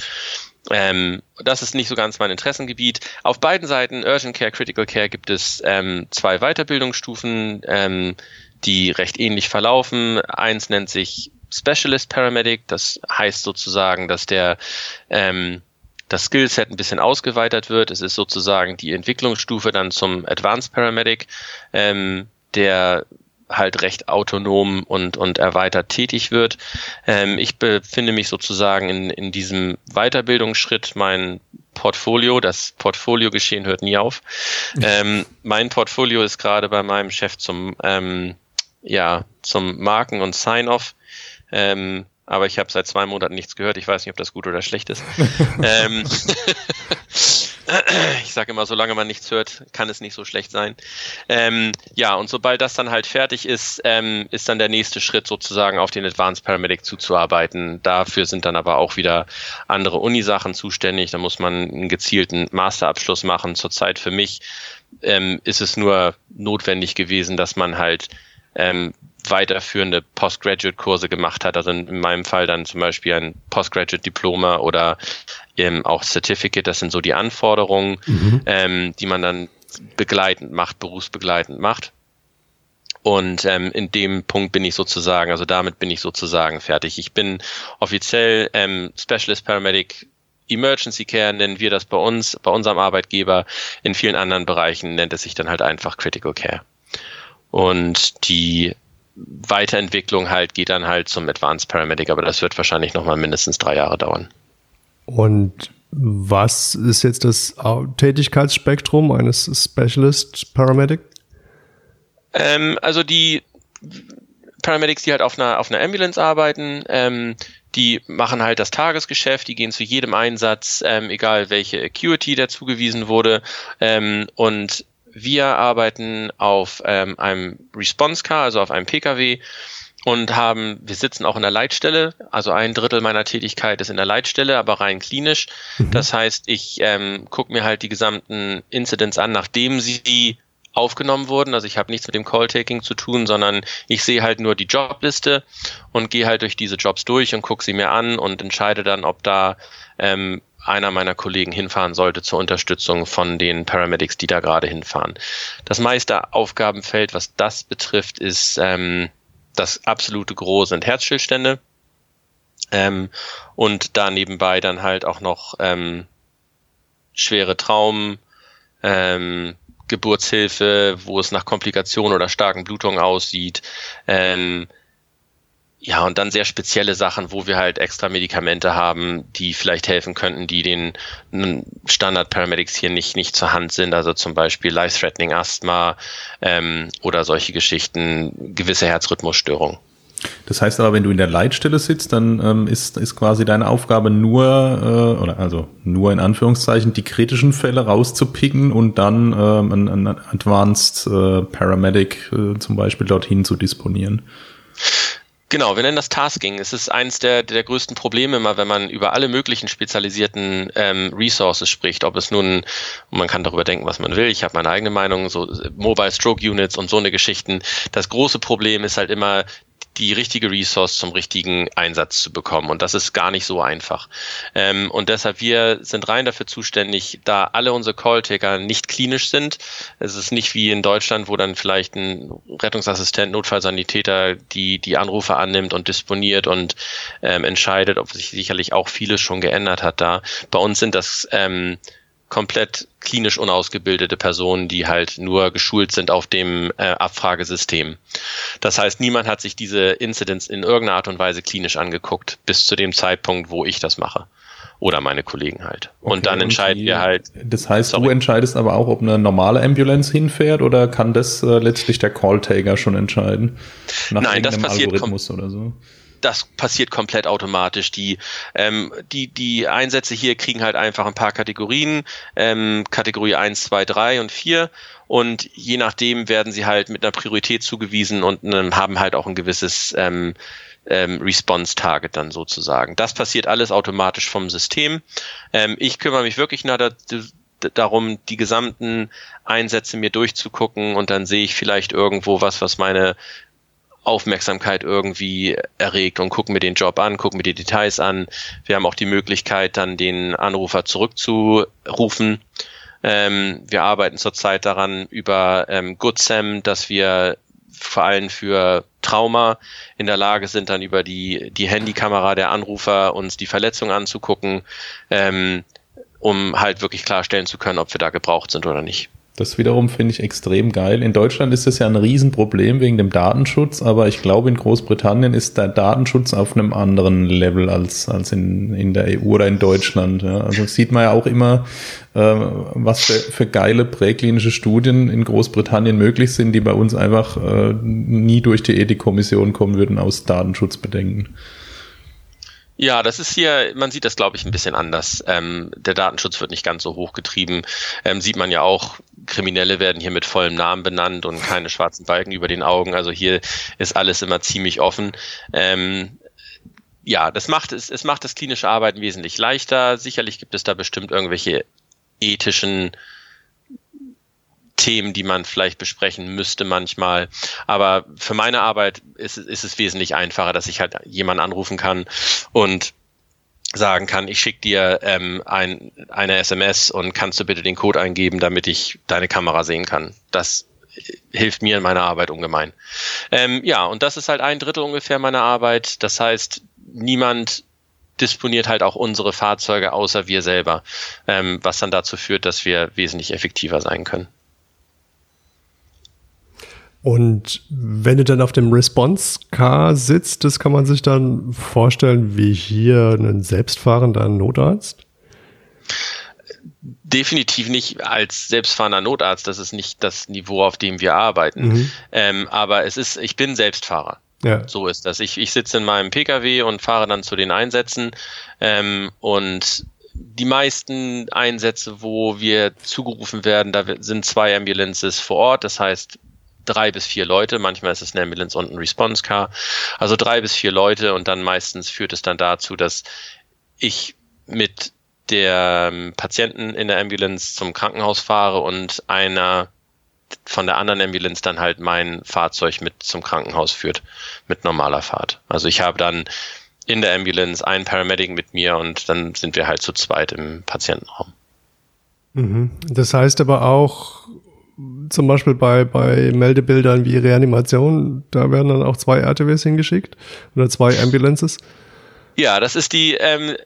Ähm, das ist nicht so ganz mein Interessengebiet. Auf beiden Seiten, Urgent Care, Critical Care, gibt es ähm, zwei Weiterbildungsstufen, ähm, die recht ähnlich verlaufen. Eins nennt sich Specialist Paramedic. Das heißt sozusagen, dass der ähm, das Skillset ein bisschen ausgeweitet wird. Es ist sozusagen die Entwicklungsstufe dann zum Advanced Paramedic, ähm, der halt recht autonom und, und erweitert tätig wird. Ähm, ich befinde mich sozusagen in, in diesem Weiterbildungsschritt. Mein Portfolio, das Portfolio-Geschehen hört nie auf. Ähm, mein Portfolio ist gerade bei meinem Chef zum, ähm, ja, zum Marken- und Sign-Off. Ähm, aber ich habe seit zwei Monaten nichts gehört. Ich weiß nicht, ob das gut oder schlecht ist. ähm, ich sage immer, solange man nichts hört, kann es nicht so schlecht sein. Ähm, ja, und sobald das dann halt fertig ist, ähm, ist dann der nächste Schritt sozusagen auf den Advanced Paramedic zuzuarbeiten. Dafür sind dann aber auch wieder andere Unisachen zuständig. Da muss man einen gezielten Masterabschluss machen. Zurzeit für mich ähm, ist es nur notwendig gewesen, dass man halt ähm, weiterführende Postgraduate-Kurse gemacht hat. Also in meinem Fall dann zum Beispiel ein Postgraduate-Diploma oder eben auch Certificate. Das sind so die Anforderungen, mhm. ähm, die man dann begleitend macht, berufsbegleitend macht. und ähm, in dem Punkt bin ich sozusagen, also damit bin ich sozusagen fertig. Ich bin offiziell ähm, Specialist Paramedic Emergency Care nennen wir das bei uns, bei unserem Arbeitgeber. In vielen anderen Bereichen nennt es sich dann halt einfach Critical Care. Und die Weiterentwicklung halt geht dann halt zum Advanced Paramedic, aber das wird wahrscheinlich nochmal mindestens drei Jahre dauern. Und was ist jetzt das Tätigkeitsspektrum eines Specialist Paramedic? Ähm, also die Paramedics, die halt auf einer, auf einer Ambulance arbeiten, ähm, die machen halt das Tagesgeschäft, die gehen zu jedem Einsatz, ähm, egal welche Acuity der zugewiesen wurde. Ähm, und wir arbeiten auf ähm, einem Response Car, also auf einem PKW und haben, wir sitzen auch in der Leitstelle, also ein Drittel meiner Tätigkeit ist in der Leitstelle, aber rein klinisch. Mhm. Das heißt, ich ähm, gucke mir halt die gesamten Incidents an, nachdem sie aufgenommen wurden. Also ich habe nichts mit dem Call-Taking zu tun, sondern ich sehe halt nur die Jobliste und gehe halt durch diese Jobs durch und gucke sie mir an und entscheide dann, ob da ähm, einer meiner Kollegen hinfahren sollte zur Unterstützung von den Paramedics, die da gerade hinfahren. Das meiste Aufgabenfeld, was das betrifft, ist ähm, das absolute Gros sind Herzstillstände. Ähm, und da nebenbei dann halt auch noch ähm, schwere Traumen, ähm, Geburtshilfe, wo es nach Komplikationen oder starken Blutungen aussieht. Ähm, ja, und dann sehr spezielle Sachen, wo wir halt extra Medikamente haben, die vielleicht helfen könnten, die den Standard-Paramedics hier nicht, nicht zur Hand sind. Also zum Beispiel Life-Threatening Asthma ähm, oder solche Geschichten, gewisse Herzrhythmusstörungen. Das heißt aber, wenn du in der Leitstelle sitzt, dann ähm, ist, ist quasi deine Aufgabe nur, äh, oder also nur in Anführungszeichen, die kritischen Fälle rauszupicken und dann ähm, ein, ein Advanced äh, Paramedic äh, zum Beispiel dorthin zu disponieren. Genau, wir nennen das Tasking. Es ist eines der, der größten Probleme immer, wenn man über alle möglichen spezialisierten ähm, Resources spricht. Ob es nun, man kann darüber denken, was man will. Ich habe meine eigene Meinung, so Mobile Stroke Units und so eine Geschichten. Das große Problem ist halt immer die richtige Resource zum richtigen Einsatz zu bekommen. Und das ist gar nicht so einfach. Ähm, und deshalb, wir sind rein dafür zuständig, da alle unsere Call-Taker nicht klinisch sind. Es ist nicht wie in Deutschland, wo dann vielleicht ein Rettungsassistent, Notfallsanitäter die, die Anrufe annimmt und disponiert und ähm, entscheidet, ob sich sicherlich auch vieles schon geändert hat da. Bei uns sind das ähm, komplett klinisch unausgebildete Personen, die halt nur geschult sind auf dem äh, Abfragesystem. Das heißt, niemand hat sich diese Incidents in irgendeiner Art und Weise klinisch angeguckt, bis zu dem Zeitpunkt, wo ich das mache. Oder meine Kollegen halt. Okay, und dann entscheiden die, wir halt. Das heißt, sorry. du entscheidest aber auch, ob eine normale Ambulance hinfährt oder kann das äh, letztlich der Call-Taker schon entscheiden? Nach Nein, das passiert Algorithmus oder so das passiert komplett automatisch. Die, ähm, die, die Einsätze hier kriegen halt einfach ein paar Kategorien, ähm, Kategorie 1, 2, 3 und 4 und je nachdem werden sie halt mit einer Priorität zugewiesen und ähm, haben halt auch ein gewisses ähm, ähm, Response-Target dann sozusagen. Das passiert alles automatisch vom System. Ähm, ich kümmere mich wirklich nach der, darum, die gesamten Einsätze mir durchzugucken und dann sehe ich vielleicht irgendwo was, was meine Aufmerksamkeit irgendwie erregt und gucken mir den Job an, gucken mir die Details an. Wir haben auch die Möglichkeit, dann den Anrufer zurückzurufen. Ähm, wir arbeiten zurzeit daran über ähm, GoodSam, dass wir vor allem für Trauma in der Lage sind, dann über die, die Handykamera der Anrufer uns die Verletzung anzugucken, ähm, um halt wirklich klarstellen zu können, ob wir da gebraucht sind oder nicht. Das wiederum finde ich extrem geil. In Deutschland ist das ja ein Riesenproblem wegen dem Datenschutz, aber ich glaube, in Großbritannien ist der Datenschutz auf einem anderen Level als, als in, in der EU oder in Deutschland. Ja. Also sieht man ja auch immer, äh, was für, für geile präklinische Studien in Großbritannien möglich sind, die bei uns einfach äh, nie durch die Ethikkommission kommen würden aus Datenschutzbedenken. Ja, das ist hier, man sieht das, glaube ich, ein bisschen anders. Ähm, der Datenschutz wird nicht ganz so hoch getrieben. Ähm, sieht man ja auch, Kriminelle werden hier mit vollem Namen benannt und keine schwarzen Balken über den Augen. Also hier ist alles immer ziemlich offen. Ähm, ja, das macht es, es macht das klinische Arbeiten wesentlich leichter. Sicherlich gibt es da bestimmt irgendwelche ethischen Themen, die man vielleicht besprechen müsste manchmal. Aber für meine Arbeit ist, ist es wesentlich einfacher, dass ich halt jemanden anrufen kann und sagen kann, ich schicke dir ähm, ein, eine SMS und kannst du bitte den Code eingeben, damit ich deine Kamera sehen kann. Das hilft mir in meiner Arbeit ungemein. Ähm, ja, und das ist halt ein Drittel ungefähr meiner Arbeit. Das heißt, niemand disponiert halt auch unsere Fahrzeuge außer wir selber, ähm, was dann dazu führt, dass wir wesentlich effektiver sein können. Und wenn du dann auf dem Response Car sitzt, das kann man sich dann vorstellen wie hier ein selbstfahrender Notarzt? Definitiv nicht als selbstfahrender Notarzt. Das ist nicht das Niveau, auf dem wir arbeiten. Mhm. Ähm, aber es ist, ich bin Selbstfahrer. Ja. So ist das. Ich, ich sitze in meinem Pkw und fahre dann zu den Einsätzen. Ähm, und die meisten Einsätze, wo wir zugerufen werden, da sind zwei Ambulances vor Ort. Das heißt, drei bis vier Leute. Manchmal ist es eine Ambulance und ein Response Car. Also drei bis vier Leute und dann meistens führt es dann dazu, dass ich mit der ähm, Patienten in der Ambulance zum Krankenhaus fahre und einer von der anderen Ambulance dann halt mein Fahrzeug mit zum Krankenhaus führt mit normaler Fahrt. Also ich habe dann in der Ambulance einen Paramedic mit mir und dann sind wir halt zu zweit im Patientenraum. Mhm. Das heißt aber auch, zum Beispiel bei, bei Meldebildern wie Reanimation, da werden dann auch zwei RTWs hingeschickt oder zwei Ambulances. Ja, das ist die, ähm,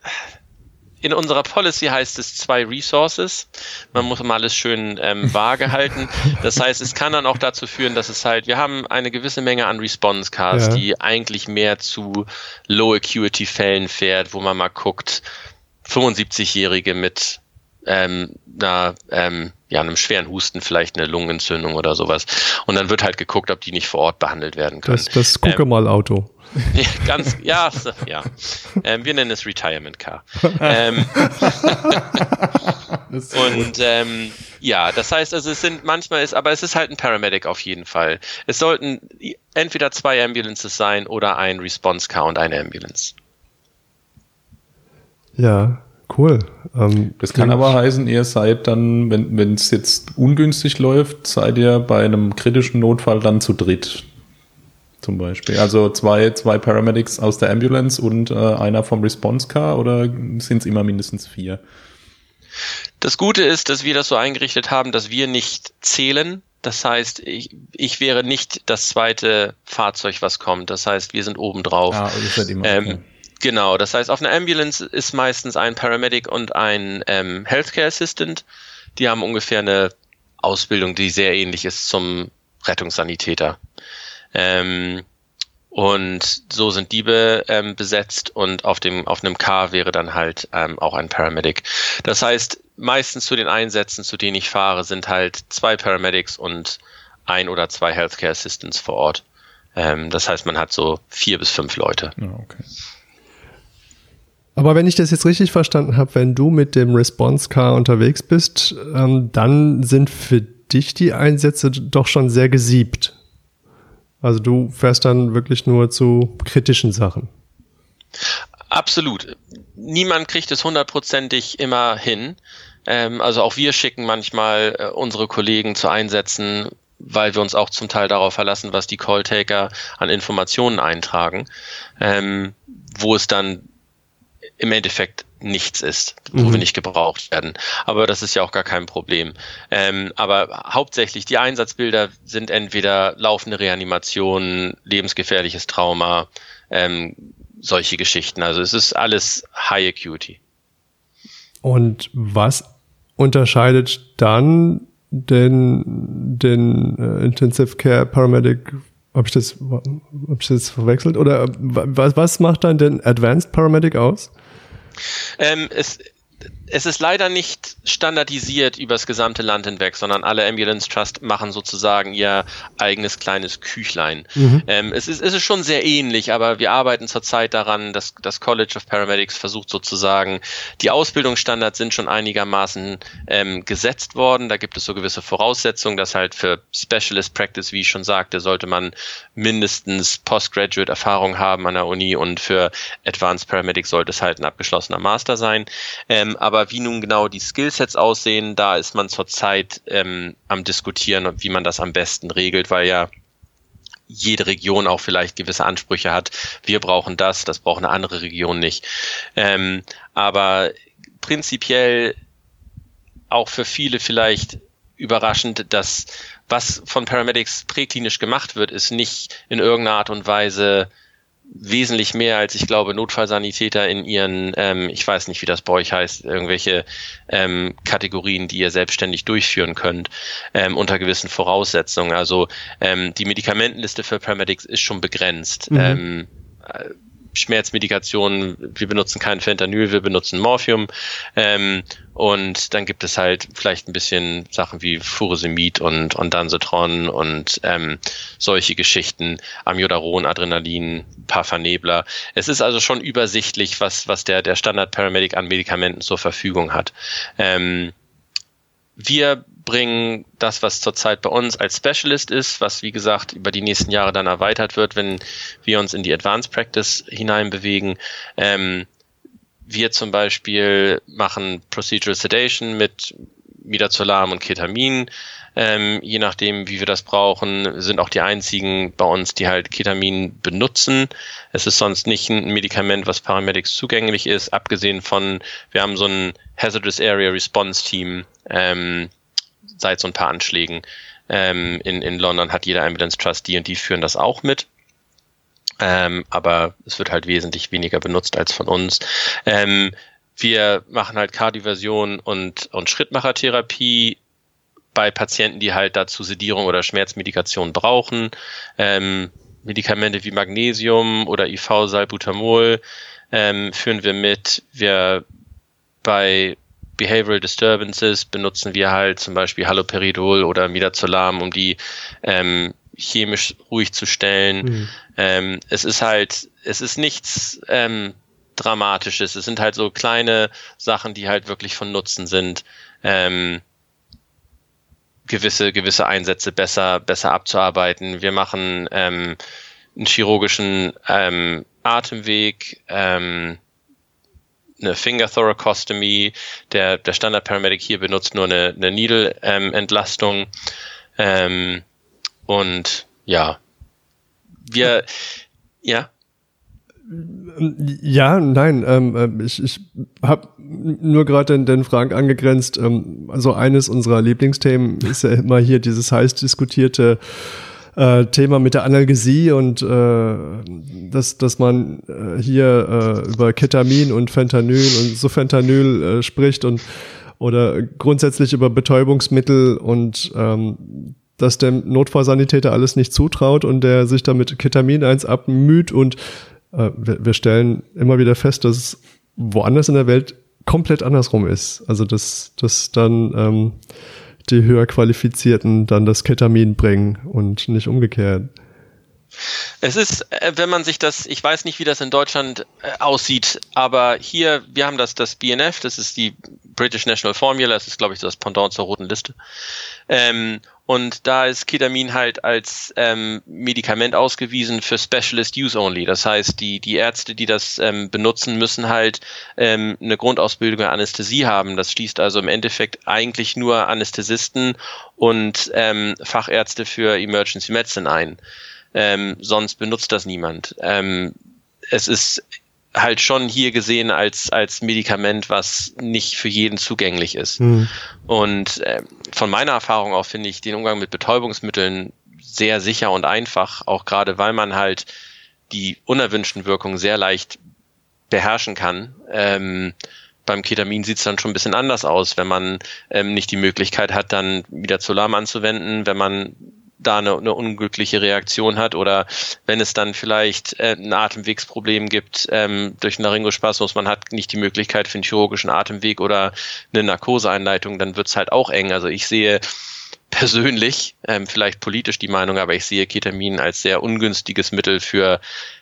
in unserer Policy heißt es zwei Resources. Man muss mal alles schön ähm, vage halten. Das heißt, es kann dann auch dazu führen, dass es halt, wir haben eine gewisse Menge an Response Cars, ja. die eigentlich mehr zu Low Acuity Fällen fährt, wo man mal guckt, 75-Jährige mit ähm, einer, ähm, ja, einem schweren Husten, vielleicht eine Lungenentzündung oder sowas. Und dann wird halt geguckt, ob die nicht vor Ort behandelt werden können. Das, das gucke ähm, mal Auto. Ja, ganz, ja, ja. Ähm, wir nennen es Retirement Car. ähm, und ähm, ja, das heißt, also es sind manchmal ist, aber es ist halt ein Paramedic auf jeden Fall. Es sollten entweder zwei Ambulances sein oder ein Response Car und eine Ambulance. Ja, Cool. Ähm, das kann aber heißen, ihr seid dann, wenn es jetzt ungünstig läuft, seid ihr bei einem kritischen Notfall dann zu dritt. Zum Beispiel. Also zwei, zwei Paramedics aus der Ambulance und äh, einer vom Response Car oder sind es immer mindestens vier? Das Gute ist, dass wir das so eingerichtet haben, dass wir nicht zählen. Das heißt, ich, ich wäre nicht das zweite Fahrzeug, was kommt. Das heißt, wir sind oben drauf. Ah, ihr seid immer ähm, okay. Genau, das heißt, auf einer Ambulance ist meistens ein Paramedic und ein ähm, Healthcare Assistant. Die haben ungefähr eine Ausbildung, die sehr ähnlich ist zum Rettungssanitäter. Ähm, und so sind die be, ähm, besetzt und auf dem auf einem Car wäre dann halt ähm, auch ein Paramedic. Das heißt, meistens zu den Einsätzen, zu denen ich fahre, sind halt zwei Paramedics und ein oder zwei Healthcare Assistants vor Ort. Ähm, das heißt, man hat so vier bis fünf Leute. Okay. Aber wenn ich das jetzt richtig verstanden habe, wenn du mit dem Response Car unterwegs bist, ähm, dann sind für dich die Einsätze doch schon sehr gesiebt. Also du fährst dann wirklich nur zu kritischen Sachen. Absolut. Niemand kriegt es hundertprozentig immer hin. Ähm, also auch wir schicken manchmal äh, unsere Kollegen zu Einsätzen, weil wir uns auch zum Teil darauf verlassen, was die Calltaker an Informationen eintragen, ähm, wo es dann im Endeffekt nichts ist, wo mhm. wir nicht gebraucht werden. Aber das ist ja auch gar kein Problem. Ähm, aber hauptsächlich die Einsatzbilder sind entweder laufende Reanimationen, lebensgefährliches Trauma, ähm, solche Geschichten. Also es ist alles High Acuity. Und was unterscheidet dann den, den äh, Intensive Care Paramedic habe ich das, hab ich das verwechselt? Oder äh, was, was macht dann den Advanced Paramedic aus? Ähm, es, es ist leider nicht standardisiert über das gesamte Land hinweg, sondern alle Ambulance Trust machen sozusagen ihr eigenes kleines Küchlein. Mhm. Ähm, es, ist, es ist schon sehr ähnlich, aber wir arbeiten zurzeit daran, dass das College of Paramedics versucht sozusagen, die Ausbildungsstandards sind schon einigermaßen ähm, gesetzt worden. Da gibt es so gewisse Voraussetzungen, dass halt für Specialist Practice, wie ich schon sagte, sollte man mindestens Postgraduate Erfahrung haben an der Uni und für Advanced Paramedics sollte es halt ein abgeschlossener Master sein. Ähm, ähm, aber wie nun genau die Skillsets aussehen, da ist man zurzeit ähm, am diskutieren, wie man das am besten regelt, weil ja jede Region auch vielleicht gewisse Ansprüche hat. Wir brauchen das, das braucht eine andere Region nicht. Ähm, aber prinzipiell auch für viele vielleicht überraschend, dass was von Paramedics präklinisch gemacht wird, ist nicht in irgendeiner Art und Weise wesentlich mehr als ich glaube Notfallsanitäter in ihren, ähm, ich weiß nicht, wie das bei euch heißt, irgendwelche ähm, Kategorien, die ihr selbstständig durchführen könnt, ähm, unter gewissen Voraussetzungen. Also ähm, die Medikamentenliste für Paramedics ist schon begrenzt. Mhm. Ähm, Schmerzmedikationen, wir benutzen kein Fentanyl, wir benutzen Morphium. Ähm, und dann gibt es halt vielleicht ein bisschen Sachen wie Furosemid und, und Dansetron und ähm, solche Geschichten, Amiodaron, Adrenalin, paar Vernebler. Es ist also schon übersichtlich, was, was der, der Standard-Paramedic an Medikamenten zur Verfügung hat. Ähm, wir bringen das, was zurzeit bei uns als Specialist ist, was wie gesagt über die nächsten Jahre dann erweitert wird, wenn wir uns in die Advanced Practice hineinbewegen. Ähm, wir zum Beispiel machen Procedural Sedation mit Midazolam und Ketamin. Ähm, je nachdem, wie wir das brauchen, sind auch die einzigen bei uns, die halt Ketamin benutzen. Es ist sonst nicht ein Medikament, was Paramedics zugänglich ist, abgesehen von, wir haben so ein Hazardous Area Response Team, ähm, seit so ein paar Anschlägen ähm, in, in London hat jeder Ambulance Trustee und die führen das auch mit. Ähm, aber es wird halt wesentlich weniger benutzt als von uns. Ähm, wir machen halt Kardioversion und, und Schrittmachertherapie bei Patienten, die halt dazu Sedierung oder Schmerzmedikation brauchen. Ähm, Medikamente wie Magnesium oder IV-Salbutamol ähm, führen wir mit. Wir bei Behavioral Disturbances benutzen wir halt zum Beispiel Haloperidol oder Midazolam, um die ähm, chemisch ruhig zu stellen. Mhm. Ähm, es ist halt, es ist nichts ähm, Dramatisches. Es sind halt so kleine Sachen, die halt wirklich von Nutzen sind. Ähm, gewisse, gewisse Einsätze besser, besser abzuarbeiten. Wir machen ähm, einen chirurgischen ähm, Atemweg, ähm, eine Finger Thoracostomy. Der, der Standard Paramedic hier benutzt nur eine, eine Needle-Entlastung. Ähm, und ja, wir, ja. Ja, nein, ähm, äh, ich, ich habe nur gerade den, den Frank angegrenzt. Ähm, also eines unserer Lieblingsthemen ist ja immer hier dieses heiß diskutierte äh, Thema mit der Analgesie und äh, dass, dass man äh, hier äh, über Ketamin und Fentanyl und Sufentanyl äh, spricht und oder grundsätzlich über Betäubungsmittel und ähm, dass dem Notfallsanitäter alles nicht zutraut und der sich damit Ketamin eins abmüht und äh, wir, wir stellen immer wieder fest, dass es woanders in der Welt komplett andersrum ist. Also dass, dass dann ähm, die höher qualifizierten dann das Ketamin bringen und nicht umgekehrt. Es ist, äh, wenn man sich das, ich weiß nicht, wie das in Deutschland äh, aussieht, aber hier, wir haben das, das BNF, das ist die British National Formula, das ist, glaube ich, das Pendant zur roten Liste. Ähm, und da ist Ketamin halt als ähm, Medikament ausgewiesen für Specialist Use Only. Das heißt, die, die Ärzte, die das ähm, benutzen, müssen halt ähm, eine Grundausbildung der Anästhesie haben. Das schließt also im Endeffekt eigentlich nur Anästhesisten und ähm, Fachärzte für Emergency Medicine ein. Ähm, sonst benutzt das niemand. Ähm, es ist halt schon hier gesehen als, als Medikament, was nicht für jeden zugänglich ist. Mhm. Und äh, von meiner Erfahrung auch finde ich den Umgang mit Betäubungsmitteln sehr sicher und einfach, auch gerade weil man halt die unerwünschten Wirkungen sehr leicht beherrschen kann. Ähm, beim Ketamin sieht es dann schon ein bisschen anders aus, wenn man ähm, nicht die Möglichkeit hat, dann wieder Zolam anzuwenden, wenn man da eine, eine unglückliche Reaktion hat oder wenn es dann vielleicht äh, ein Atemwegsproblem gibt ähm, durch einen Laryngospasmus, man hat nicht die Möglichkeit für einen chirurgischen Atemweg oder eine Narkoseeinleitung, dann wird's halt auch eng. Also ich sehe persönlich, ähm, vielleicht politisch die Meinung, aber ich sehe Ketamin als sehr ungünstiges Mittel für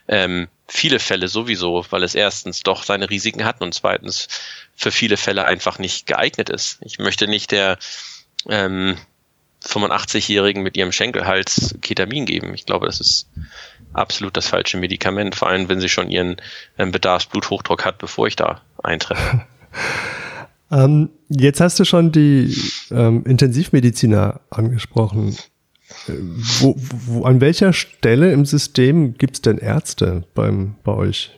ähm, viele Fälle sowieso, weil es erstens doch seine Risiken hat und zweitens für viele Fälle einfach nicht geeignet ist. Ich möchte nicht der ähm, 85-Jährigen mit ihrem Schenkelhals Ketamin geben. Ich glaube, das ist absolut das falsche Medikament, vor allem wenn sie schon ihren ähm, Bedarfsbluthochdruck hat, bevor ich da eintreffe. ähm, jetzt hast du schon die ähm, Intensivmediziner angesprochen. Äh, wo, wo, an welcher Stelle im System gibt es denn Ärzte beim, bei euch?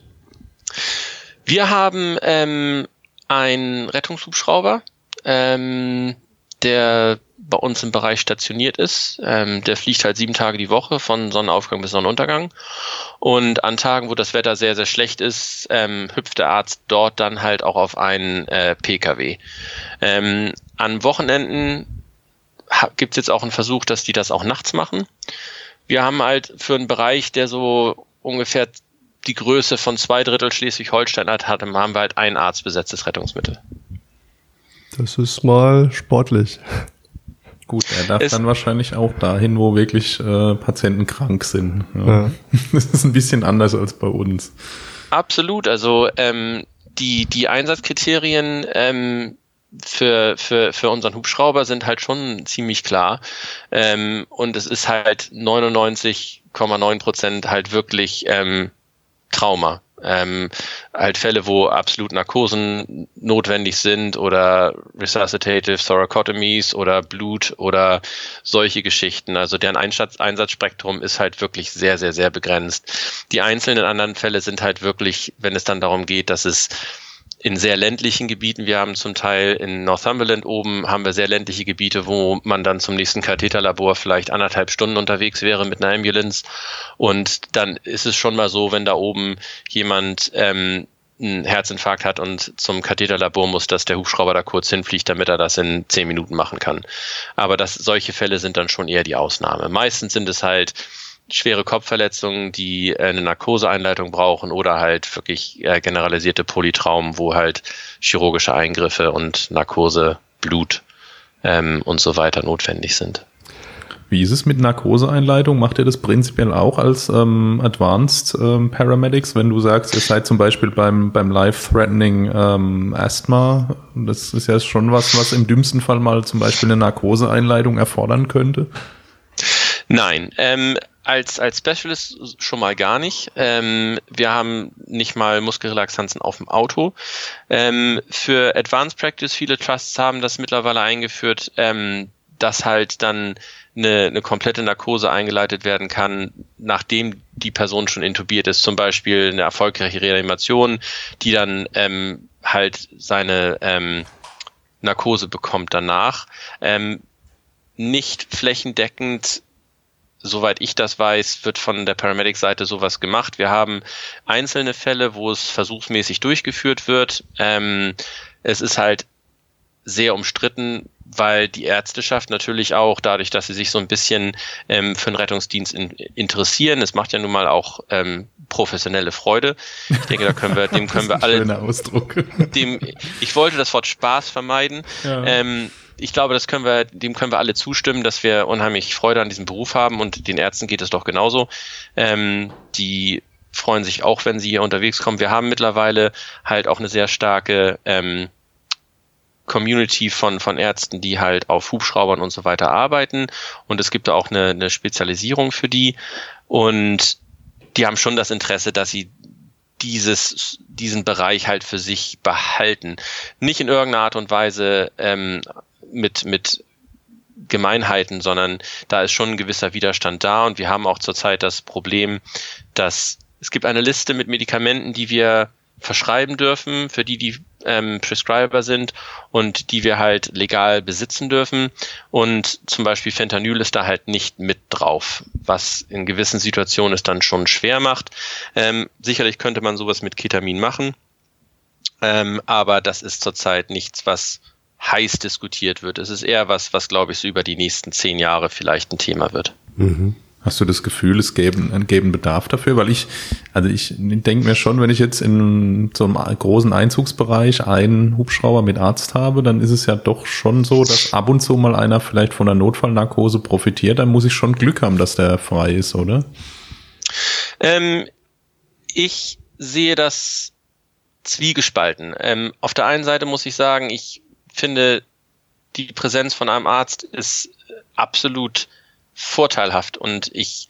Wir haben ähm, einen Rettungshubschrauber, ähm, der bei uns im Bereich stationiert ist. Ähm, der fliegt halt sieben Tage die Woche von Sonnenaufgang bis Sonnenuntergang. Und an Tagen, wo das Wetter sehr, sehr schlecht ist, ähm, hüpft der Arzt dort dann halt auch auf einen äh, Pkw. Ähm, an Wochenenden gibt es jetzt auch einen Versuch, dass die das auch nachts machen. Wir haben halt für einen Bereich, der so ungefähr die Größe von zwei Drittel Schleswig-Holstein hat, haben wir halt ein arztbesetztes Rettungsmittel. Das ist mal sportlich. Gut, er darf es dann wahrscheinlich auch dahin, wo wirklich äh, Patienten krank sind. Ja. Ja. Das ist ein bisschen anders als bei uns. Absolut. Also ähm, die, die Einsatzkriterien ähm, für, für, für unseren Hubschrauber sind halt schon ziemlich klar. Ähm, und es ist halt 99,9 Prozent halt wirklich ähm, Trauma. Ähm, halt Fälle, wo absolut Narkosen notwendig sind oder resuscitative thoracotomies oder Blut oder solche Geschichten. Also deren Einsatz, Einsatzspektrum ist halt wirklich sehr, sehr, sehr begrenzt. Die einzelnen anderen Fälle sind halt wirklich, wenn es dann darum geht, dass es in sehr ländlichen Gebieten. Wir haben zum Teil in Northumberland oben haben wir sehr ländliche Gebiete, wo man dann zum nächsten Katheterlabor vielleicht anderthalb Stunden unterwegs wäre mit einer Ambulance. Und dann ist es schon mal so, wenn da oben jemand ähm, einen Herzinfarkt hat und zum Katheterlabor muss, dass der Hubschrauber da kurz hinfliegt, damit er das in zehn Minuten machen kann. Aber das, solche Fälle sind dann schon eher die Ausnahme. Meistens sind es halt schwere Kopfverletzungen, die äh, eine Narkoseeinleitung brauchen oder halt wirklich äh, generalisierte Polytraumen, wo halt chirurgische Eingriffe und Narkose, Blut ähm, und so weiter notwendig sind. Wie ist es mit Narkoseeinleitung? Macht ihr das prinzipiell auch als ähm, Advanced ähm, Paramedics, wenn du sagst, ihr seid zum Beispiel beim, beim Life-Threatening ähm, Asthma? Das ist ja schon was, was im dümmsten Fall mal zum Beispiel eine Narkoseeinleitung erfordern könnte. Nein, ähm, als, als Specialist schon mal gar nicht. Ähm, wir haben nicht mal Muskelrelaxanzen auf dem Auto. Ähm, für Advanced Practice, viele Trusts haben das mittlerweile eingeführt, ähm, dass halt dann eine, eine komplette Narkose eingeleitet werden kann, nachdem die Person schon intubiert ist. Zum Beispiel eine erfolgreiche Reanimation, die dann ähm, halt seine ähm, Narkose bekommt danach. Ähm, nicht flächendeckend soweit ich das weiß, wird von der Paramedic-Seite sowas gemacht. Wir haben einzelne Fälle, wo es versuchsmäßig durchgeführt wird. Ähm, es ist halt sehr umstritten, weil die Ärzteschaft natürlich auch dadurch, dass sie sich so ein bisschen ähm, für den Rettungsdienst in, interessieren, es macht ja nun mal auch ähm, professionelle Freude. Ich denke, da können wir, dem können wir alle. Ausdruck. Dem, ich wollte das Wort Spaß vermeiden. Ja. Ähm, ich glaube, das können wir, dem können wir alle zustimmen, dass wir unheimlich Freude an diesem Beruf haben und den Ärzten geht es doch genauso. Ähm, die freuen sich auch, wenn sie hier unterwegs kommen. Wir haben mittlerweile halt auch eine sehr starke ähm, Community von, von Ärzten, die halt auf Hubschraubern und so weiter arbeiten. Und es gibt da auch eine, eine Spezialisierung für die. Und die haben schon das Interesse, dass sie dieses, diesen Bereich halt für sich behalten. Nicht in irgendeiner Art und Weise ähm, mit, mit Gemeinheiten, sondern da ist schon ein gewisser Widerstand da und wir haben auch zurzeit das Problem, dass es gibt eine Liste mit Medikamenten, die wir verschreiben dürfen, für die die ähm, Prescriber sind und die wir halt legal besitzen dürfen. Und zum Beispiel Fentanyl ist da halt nicht mit drauf, was in gewissen Situationen es dann schon schwer macht. Ähm, sicherlich könnte man sowas mit Ketamin machen, ähm, aber das ist zurzeit nichts, was heiß diskutiert wird. Es ist eher was, was glaube ich so über die nächsten zehn Jahre vielleicht ein Thema wird. Mhm. Hast du das Gefühl, es gäbe, einen gäbe Bedarf dafür? Weil ich, also ich denke mir schon, wenn ich jetzt in so einem großen Einzugsbereich einen Hubschrauber mit Arzt habe, dann ist es ja doch schon so, dass ab und zu mal einer vielleicht von der Notfallnarkose profitiert. Dann muss ich schon Glück haben, dass der frei ist, oder? Ähm, ich sehe das zwiegespalten. Ähm, auf der einen Seite muss ich sagen, ich finde, die Präsenz von einem Arzt ist absolut vorteilhaft und ich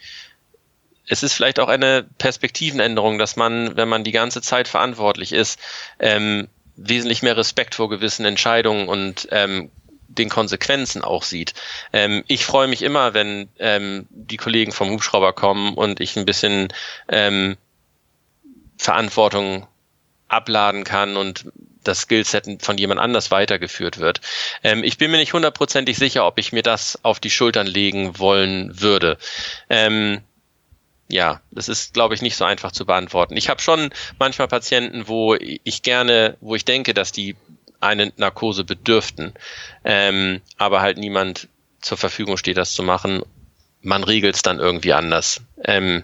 es ist vielleicht auch eine Perspektivenänderung, dass man, wenn man die ganze Zeit verantwortlich ist, ähm, wesentlich mehr Respekt vor gewissen Entscheidungen und ähm, den Konsequenzen auch sieht. Ähm, ich freue mich immer, wenn ähm, die Kollegen vom Hubschrauber kommen und ich ein bisschen ähm, Verantwortung abladen kann und das Skillset von jemand anders weitergeführt wird. Ähm, ich bin mir nicht hundertprozentig sicher, ob ich mir das auf die Schultern legen wollen würde. Ähm, ja, das ist, glaube ich, nicht so einfach zu beantworten. Ich habe schon manchmal Patienten, wo ich gerne, wo ich denke, dass die eine Narkose bedürften, ähm, aber halt niemand zur Verfügung steht, das zu machen. Man regelt es dann irgendwie anders. Ähm,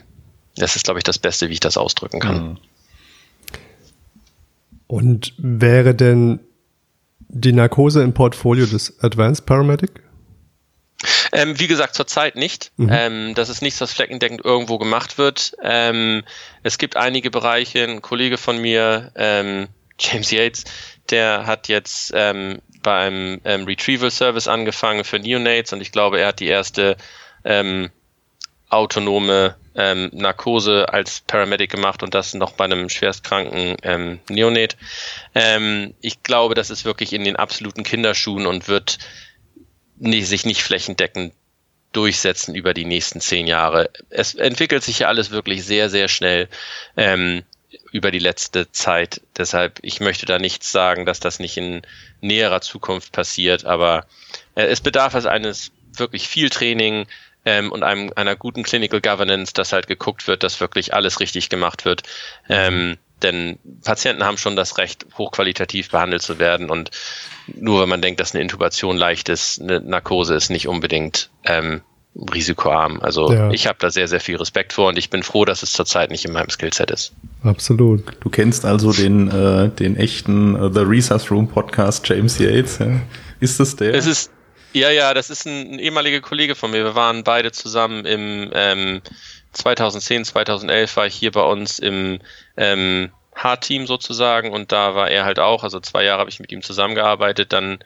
das ist, glaube ich, das Beste, wie ich das ausdrücken kann. Und wäre denn die Narkose im Portfolio des Advanced Paramedic? Ähm, wie gesagt, zurzeit nicht. Mhm. Ähm, das ist nichts, was fleckendeckend irgendwo gemacht wird. Ähm, es gibt einige Bereiche, ein Kollege von mir, ähm, James Yates, der hat jetzt ähm, beim ähm, Retrieval Service angefangen für Neonates und ich glaube, er hat die erste autonome ähm, Narkose als Paramedic gemacht und das noch bei einem schwerstkranken ähm, Neonat. Ähm, ich glaube, das ist wirklich in den absoluten Kinderschuhen und wird nie, sich nicht flächendeckend durchsetzen über die nächsten zehn Jahre. Es entwickelt sich ja alles wirklich sehr, sehr schnell ähm, über die letzte Zeit. Deshalb, ich möchte da nichts sagen, dass das nicht in näherer Zukunft passiert, aber äh, es bedarf es eines wirklich viel Training, ähm, und einem, einer guten Clinical Governance, dass halt geguckt wird, dass wirklich alles richtig gemacht wird. Ähm, denn Patienten haben schon das Recht, hochqualitativ behandelt zu werden und nur wenn man denkt, dass eine Intubation leicht ist, eine Narkose ist nicht unbedingt ähm, risikoarm. Also ja. ich habe da sehr, sehr viel Respekt vor und ich bin froh, dass es zurzeit nicht in meinem Skillset ist. Absolut. Du kennst also den, äh, den echten uh, The Resus Room Podcast James Yates. Ja? Ist das der? Es ist, ja, ja, das ist ein, ein, ehemaliger Kollege von mir. Wir waren beide zusammen im ähm, 2010, 2011 war ich hier bei uns im ähm, H-Team sozusagen und da war er halt auch. Also zwei Jahre habe ich mit ihm zusammengearbeitet. Dann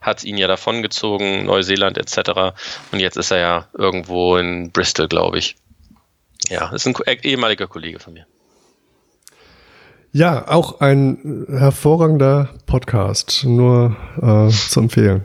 hat es ihn ja davongezogen, Neuseeland etc. Und jetzt ist er ja irgendwo in Bristol, glaube ich. Ja, ist ein ehemaliger Kollege von mir. Ja, auch ein hervorragender Podcast, nur äh, zu empfehlen.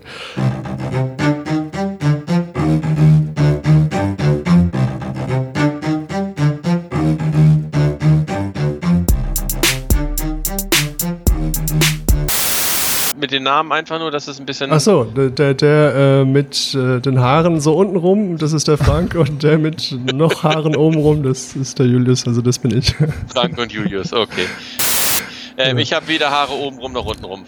Mit den Namen einfach nur, dass es ein bisschen. Ach so, der, der äh, mit äh, den Haaren so unten rum, das ist der Frank und der mit noch Haaren oben rum, das ist der Julius, also das bin ich. Frank und Julius, okay. Ähm, ja. Ich habe weder Haare oben rum noch unten rum.